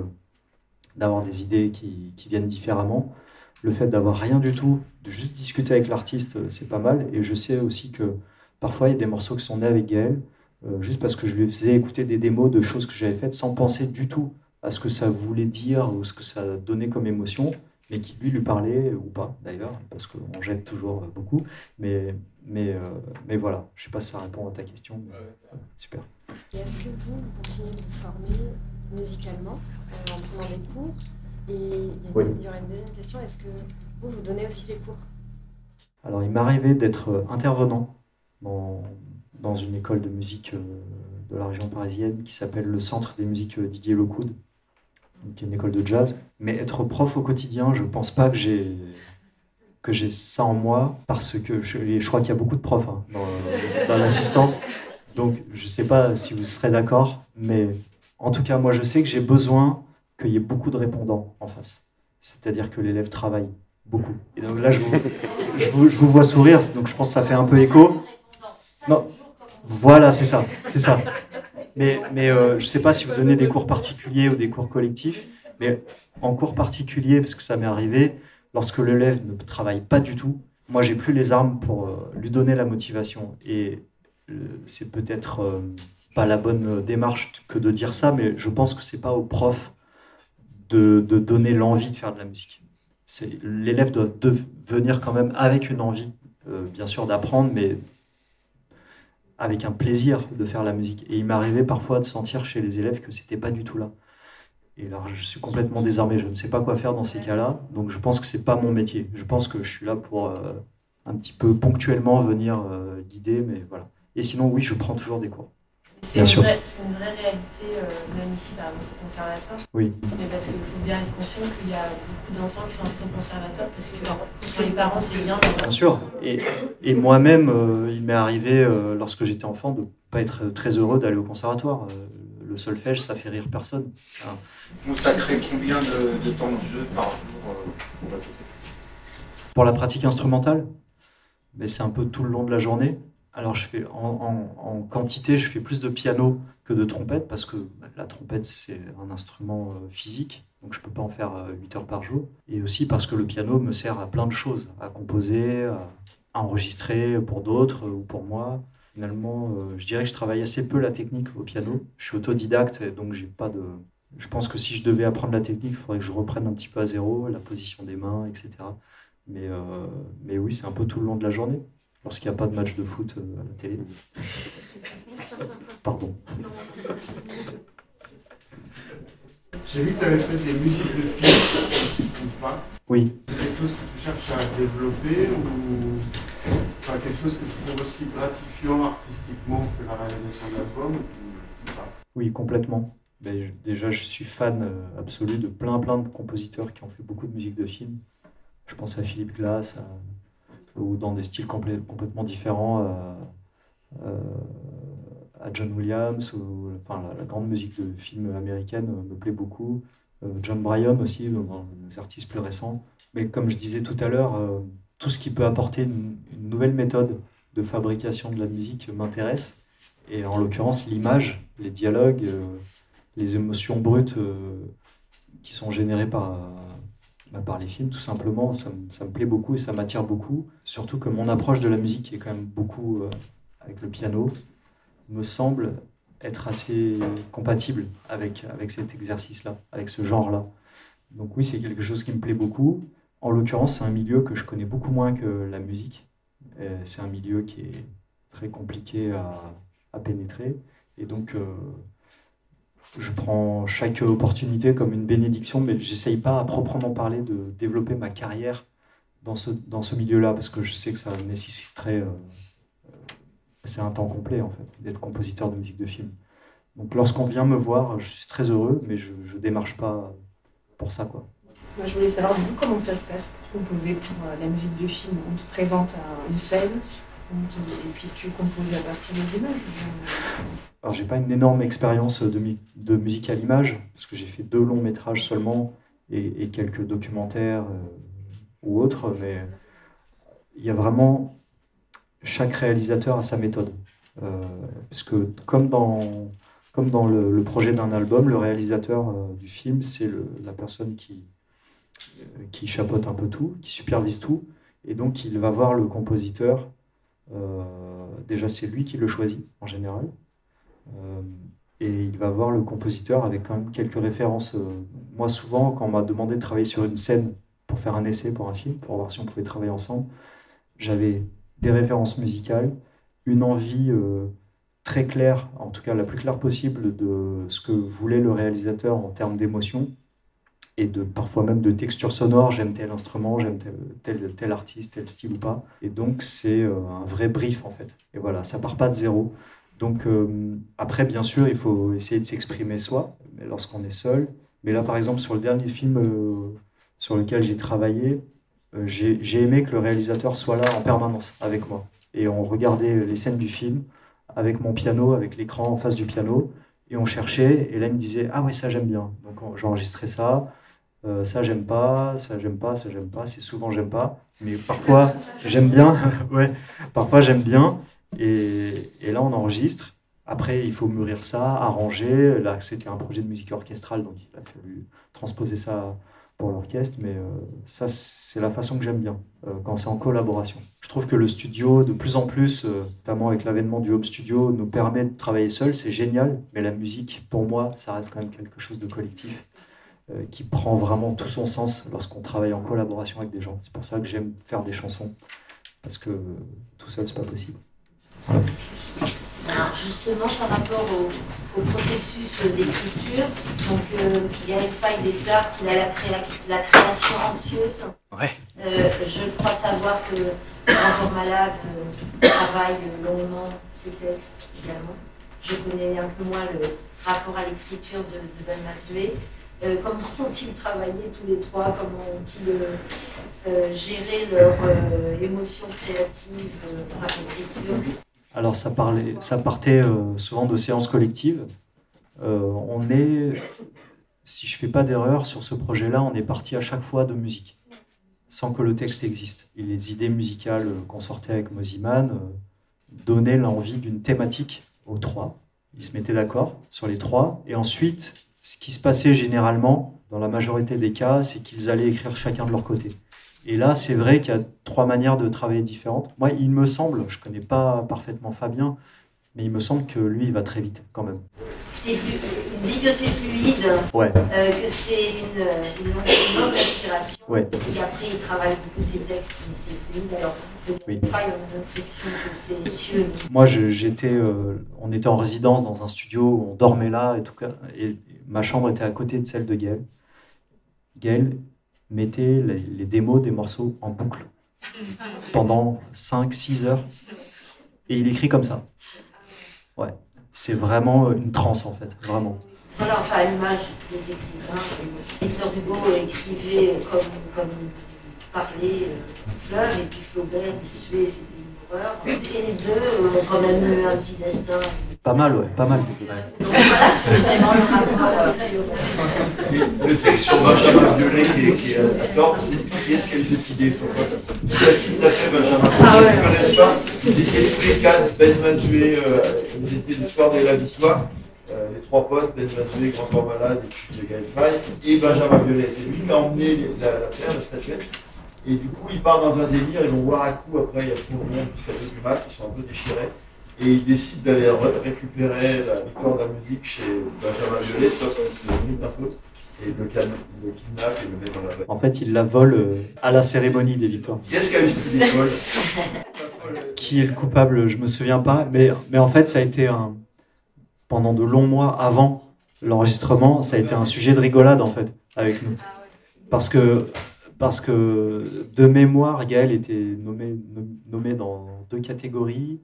d'avoir des idées qui, qui, viennent différemment. Le fait d'avoir rien du tout, de juste discuter avec l'artiste, c'est pas mal. Et je sais aussi que parfois, il y a des morceaux qui sont nés avec Gaël, euh, juste parce que je lui faisais écouter des démos de choses que j'avais faites sans penser du tout à ce que ça voulait dire ou ce que ça donnait comme émotion, mais qui lui lui parlait ou pas d'ailleurs, parce qu'on jette toujours beaucoup. Mais, mais, euh, mais voilà, je sais pas si ça répond à ta question. super. Et est-ce que vous, vous continuez de vous former musicalement euh, en prenant des cours? Et il y, aura une deuxième question, est-ce que vous, vous donnez aussi des cours? Alors il m'arrivait d'être intervenant dans, dans une école de musique euh, de la région parisienne qui s'appelle le Centre des musiques Didier Locoud, qui est une école de jazz. Mais être prof au quotidien, je ne pense pas que j'ai que j'ai ça en moi parce que je, crois qu'il y a beaucoup de profs hein, dans, l'assistance. Donc je ne sais pas si vous serez d'accord, mais en tout cas moi je sais que j'ai besoin qu'il y ait beaucoup de répondants en face. C'est-à-dire que l'élève travaille beaucoup. Et donc là je vous, je vous, je vous vois sourire, donc je pense que ça fait un peu écho. Non, voilà, c'est ça, c'est ça. Mais, euh, je ne sais pas si vous donnez des cours particuliers ou des cours collectifs, mais en cours particulier, parce que ça m'est arrivé, lorsque l'élève ne travaille pas du tout, moi j'ai plus les armes pour euh, lui donner la motivation. Et euh, c'est peut-être pas la bonne démarche que de dire ça, mais je pense que c'est pas au prof de, de donner l'envie de faire de la musique. L'élève doit venir quand même avec une envie, bien sûr, d'apprendre, mais avec un plaisir de faire la musique. Et il m'arrivait parfois de sentir chez les élèves que c'était pas du tout là. Et là, je suis complètement désarmé. Je ne sais pas quoi faire dans ces cas-là. Donc, je pense que c'est pas mon métier. Je pense que je suis là pour euh, un petit peu ponctuellement venir euh, guider, mais voilà. Et sinon, oui, je prends toujours des cours. C'est une, vraie, une vraie réalité, euh, même ici, par exemple, au conservatoire. Oui. Mais parce qu'il faut bien être conscient qu'il y a beaucoup d'enfants qui sont inscrits au conservatoire parce que pour les parents, c'est bien. Bien sûr. Et, et moi-même, euh, il m'est arrivé, euh, lorsque j'étais enfant, de ne pas être très heureux d'aller au conservatoire. le solfège, ça fait rire personne. Hein. Consacrer combien de, de, temps de jeu par jour Pour la pratique instrumentale Mais c'est un peu tout le long de la journée. Alors, je fais en, quantité, je fais plus de piano que de trompette parce que bah, la trompette, c'est un instrument euh, physique, donc je ne peux pas en faire 8 euh, heures par jour. Et aussi parce que le piano me sert à plein de choses, à composer, à enregistrer pour d'autres ou pour moi. Finalement, euh, je dirais que je travaille assez peu la technique au piano. Je suis autodidacte, donc j'ai pas de. Je pense que si je devais apprendre la technique, il faudrait que je reprenne un petit peu à zéro, la position des mains, etc. Mais, mais oui, c'est un peu tout le long de la journée lorsqu'il n'y a pas de match de foot euh, à la télé. Pardon. J'ai vu que tu avais fait des musiques de films, pas Oui. C'est quelque chose que tu cherches à développer ou enfin, quelque chose que tu trouves aussi gratifiant artistiquement que la réalisation d'albums Oui, complètement. Mais déjà, je suis fan euh, absolu de plein plein de compositeurs qui ont fait beaucoup de musique de films. Je pense à Philippe Glass, à ou dans des styles complètement différents euh, euh, à John Williams, enfin, la, grande musique de film américaine me plaît beaucoup. Euh, John Bryan aussi, dans les artistes plus récents. Mais comme je disais tout à l'heure, tout ce qui peut apporter une, nouvelle méthode de fabrication de la musique m'intéresse. Et en l'occurrence, l'image, les dialogues, les émotions brutes qui sont générées par, par les films, tout simplement. Ça, me plaît beaucoup et ça m'attire beaucoup. Surtout que mon approche de la musique, est quand même beaucoup euh, avec le piano, me semble être assez compatible avec, avec cet exercice-là, avec ce genre-là. Donc oui, c'est quelque chose qui me plaît beaucoup. En l'occurrence, c'est un milieu que je connais beaucoup moins que la musique. C'est un milieu qui est très compliqué à, à pénétrer. Et donc, euh, je prends chaque opportunité comme une bénédiction, mais j'essaye pas à proprement parler de développer ma carrière dans ce, dans ce milieu-là, parce que je sais que ça nécessiterait. Euh, euh, c'est un temps complet, en fait, d'être compositeur de musique de film. Donc lorsqu'on vient me voir, je suis très heureux, mais je ne démarche pas pour ça. Quoi. Moi, je voulais savoir, du coup, comment ça se passe pour composer pour euh, la musique de film? On te présente à une scène, et puis tu composes à partir des images alors, j'ai pas une énorme expérience de, musique à l'image, parce que j'ai fait deux longs métrages seulement et, quelques documentaires euh, ou autres, mais il y a vraiment chaque réalisateur a sa méthode. puisque comme dans, comme dans le, projet d'un album, le réalisateur du film, c'est la personne qui, qui chapeaute un peu tout, qui supervise tout, et donc il va voir le compositeur. Déjà, c'est lui qui le choisit en général. et il va voir le compositeur avec quand même quelques références. moi, souvent, quand on m'a demandé de travailler sur une scène pour faire un essai pour un film, pour voir si on pouvait travailler ensemble, j'avais des références musicales, une envie euh, très claire, en tout cas la plus claire possible, de ce que voulait le réalisateur en termes d'émotion et de parfois même de texture sonore. J'aime tel instrument, j'aime tel, tel, artiste, tel style ou pas. Et donc c'est euh, un vrai brief en fait. Et voilà, ça part pas de zéro. Donc euh, après, bien sûr, il faut essayer de s'exprimer soi, lorsqu'on est seul. Mais là, par exemple, sur le dernier film sur lequel j'ai travaillé, euh, j'ai aimé que le réalisateur soit là en permanence avec moi. Et on regardait les scènes du film avec mon piano, avec l'écran en face du piano, et on cherchait, et là il me disait Ah ouais, ça j'aime bien. Donc j'enregistrais ça, euh, ça j'aime pas, ça j'aime pas, ça j'aime pas, c'est souvent j'aime pas, mais parfois j'aime bien, ouais, parfois j'aime bien, et, là on enregistre. Après, il faut mûrir ça, arranger. Là, c'était un projet de musique orchestrale, donc il a fallu transposer ça pour l'orchestre, mais euh, ça, c'est la façon que j'aime bien, euh, quand c'est en collaboration. Je trouve que le studio, de plus en plus, notamment avec l'avènement du home studio, nous permet de travailler seul, c'est génial, mais la musique, pour moi, ça reste quand même quelque chose de collectif, qui prend vraiment tout son sens lorsqu'on travaille en collaboration avec des gens. C'est pour ça que j'aime faire des chansons, parce que tout seul, c'est pas possible. Alors justement, par rapport au, processus d'écriture, donc euh, il y a une faille d'état qu'il a la, la, création anxieuse. Ouais. Euh, je crois savoir que Encore Malade euh, travaille longuement ses textes également. Je connais un peu moins le rapport à l'écriture de, de Ben Maxwell. Comment ont-ils travaillé tous les trois? Comment ont-ils géré leur émotion créative par l'écriture alors ça, parlait, ça partait euh, souvent de séances collectives. Euh, on est, si je ne fais pas d'erreur, sur ce projet-là, on est parti à chaque fois de musique, sans que le texte existe. Et les idées musicales qu'on sortait avec Moziman euh, donnaient l'envie d'une thématique aux trois. Ils se mettaient d'accord sur les trois. Et ensuite, ce qui se passait généralement, dans la majorité des cas, c'est qu'ils allaient écrire chacun de leur côté. Et là, c'est vrai qu'il y a trois manières de travailler différentes. Moi, il me semble, je ne connais pas parfaitement Fabien, mais il me semble que lui, il va très vite quand même. Il dit que c'est fluide, ouais. euh, que c'est une, une, longue inspiration, ouais. et qu'après, il travaille beaucoup ses textes, mais c'est fluide. Alors, oui. pas l'impression que c'est monsieur. Moi, j'étais, euh, on était en résidence dans un studio, on dormait là, et, tout cas, et ma chambre était à côté de celle de Gaël. Gaël, mettez les, démos des morceaux en boucle pendant 5-6 heures. Et il écrit comme ça. Ouais. C'est vraiment une transe en fait, vraiment. Voilà, enfin, à l'image des écrivains, Victor Hugo écrivait comme, comme il parlait euh, fleuve, et puis Flaubert, il suait, c'était. Et les deux ont quand même eu un petit destin. Pas mal, ouais, pas mal. Donc voilà, c'est vraiment le rapport. Le texte sur Benjamin Violet qui est d'accord, qui est-ce qui a eu cette idée Qu'est-ce qu'il a fait Benjamin ah ouais, ne connaissent pas C'était les quatre, Ben Mazué, euh, ils étaient le soir de la victoire. Euh, les trois potes, Ben Mazué, Grand Corps Malade et puis Gaël Faye, et Benjamin Violet. C'est lui qui a emmené la, la pierre, la statuette. Et du coup, il part dans un délire, ils vont voir à coup, après il y a tout le monde qui fait du mat, ils sont un peu déchirés et il décide d'aller récupérer la victoire de la musique chez Benjamin Violet, sauf qu'il se limite un peu et le, le kidnappe et le met dans la En fait, il la vole euh, à la cérémonie des victoires. Qu'est-ce qu'a eu cette idée Qui est le coupable Je me souviens pas, mais, mais en fait, ça a été un. Pendant de longs mois avant l'enregistrement, ça a été un sujet de rigolade en fait avec nous. Parce que, parce que de mémoire, Gaël était nommé, nommé dans deux catégories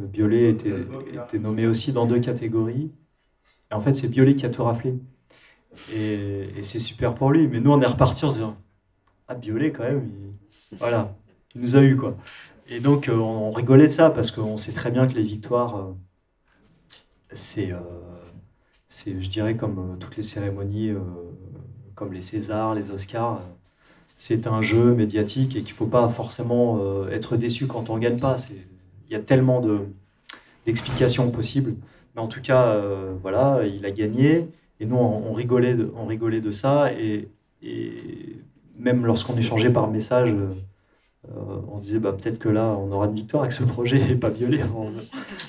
euh, Biolay était, était, nommé aussi dans deux catégories. Et en fait, c'est Biolay qui a tout raflé. Et, c'est super pour lui. Mais nous, on est reparti en se disant Ah, Biolay, quand même, il, voilà, il nous a eu, quoi. Et donc, euh, on, rigolait de ça parce qu'on sait très bien que les victoires, euh, c'est, c'est, je dirais, comme toutes les cérémonies, comme les Césars, les Oscars c'est un jeu médiatique et qu'il ne faut pas forcément être déçu quand on ne gagne pas. Il y a tellement de, d'explications possibles. Mais en tout cas, euh, voilà, il a gagné. Et nous, on, rigolait, de, on rigolait de ça. Et, même lorsqu'on échangeait par message, euh, on se disait bah, peut-être que là, on aura une victoire avec ce projet et pas Violet.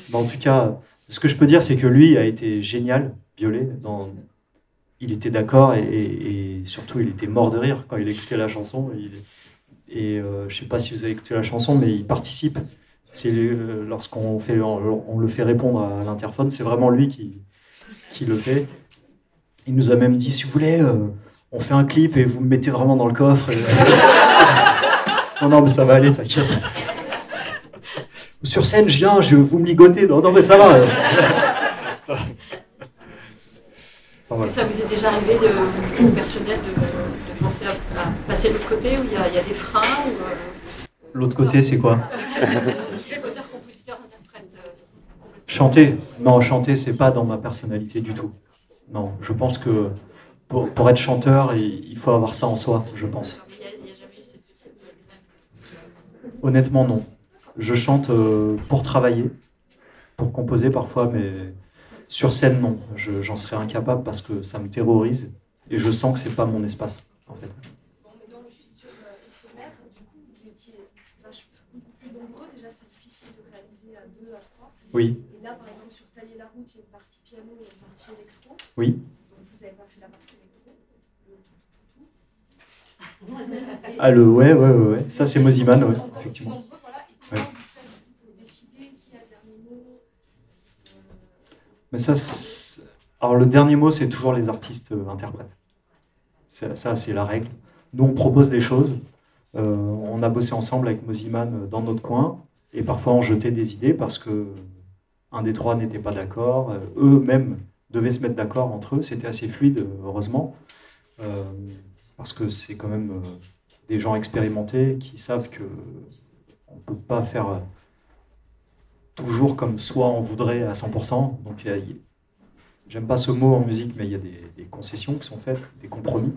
Mais en tout cas, ce que je peux dire, c'est que lui a été génial, Violet. Dans... Il était d'accord et, surtout, il était mort de rire quand il écoutait la chanson. Et euh, je ne sais pas si vous avez écouté la chanson, mais il participe. C'est euh, lorsqu'on fait, on, le fait répondre à l'interphone, c'est vraiment lui qui, qui le fait. Il nous a même dit si vous voulez, euh, on fait un clip et vous me mettez vraiment dans le coffre. non, non, mais ça va aller, t'inquiète. Sur scène, je viens, je vous me ligoter. Non, non, mais ça va. Est-ce que ça vous est déjà arrivé de, personnel de, penser à, passer de l'autre côté où il y, a, des freins euh, L'autre côté, c'est quoi Chanter Non, chanter, c'est pas dans ma personnalité du tout. Non, je pense que pour, pour être chanteur, il faut avoir ça en soi, je pense. Honnêtement, non. Je chante euh, pour travailler, pour composer parfois, mais sur scène, non. J'en serais incapable parce que ça me terrorise et je sens que c'est pas mon espace, en fait. Bon, mais juste sur éphémère, du coup, vous étiez beaucoup plus nombreux. Déjà, c'est difficile de réaliser à deux, à trois. Oui. Et là, par exemple, sur Tailler la route, il y a une partie piano et une partie électro. Oui. Donc, vous n'avez pas fait la partie électro. Le tout, Ah, le ouais, ouais, ouais. ouais. Ça, c'est Moziman, ouais, effectivement. Ouais. Alors le dernier mot, c'est toujours les artistes euh, interprètes. Ça, c'est la règle. Nous, on propose des choses. Euh, on a bossé ensemble avec Moziman euh, dans notre coin, et parfois on jetait des idées parce que un des trois n'était pas d'accord. Eux-mêmes devaient se mettre d'accord entre eux. C'était assez fluide, heureusement, parce que c'est quand même des gens expérimentés qui savent que on peut pas faire toujours comme soi on voudrait à 100%. Donc, j'aime pas ce mot en musique, mais il y a des, concessions qui sont faites, des compromis,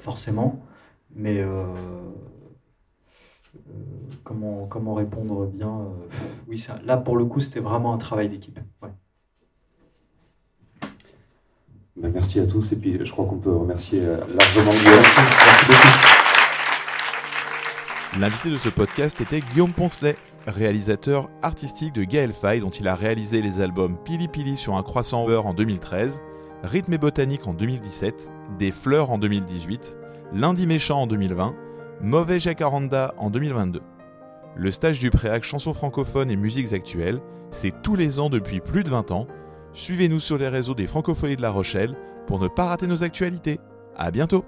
forcément. Mais euh, euh, comment, comment répondre bien euh, Oui, ça, là, pour le coup, c'était vraiment un travail d'équipe. Ben, merci à tous, et puis je crois qu'on peut remercier largement Guillaume. Merci beaucoup. L'invité de ce podcast était Guillaume Poncelet, réalisateur artistique de Gaël Faye dont il a réalisé les albums Pili Pili sur un croissant beurre en 2013, Rythme et botanique en 2017, Des fleurs en 2018, Lundi méchant en 2020, Mauvais Jacaranda en 2022. Le stage du préac chansons francophones et musiques actuelles, c'est tous les ans depuis plus de 20 ans. Suivez-nous sur les réseaux des Francophonies de La Rochelle pour ne pas rater nos actualités. À bientôt!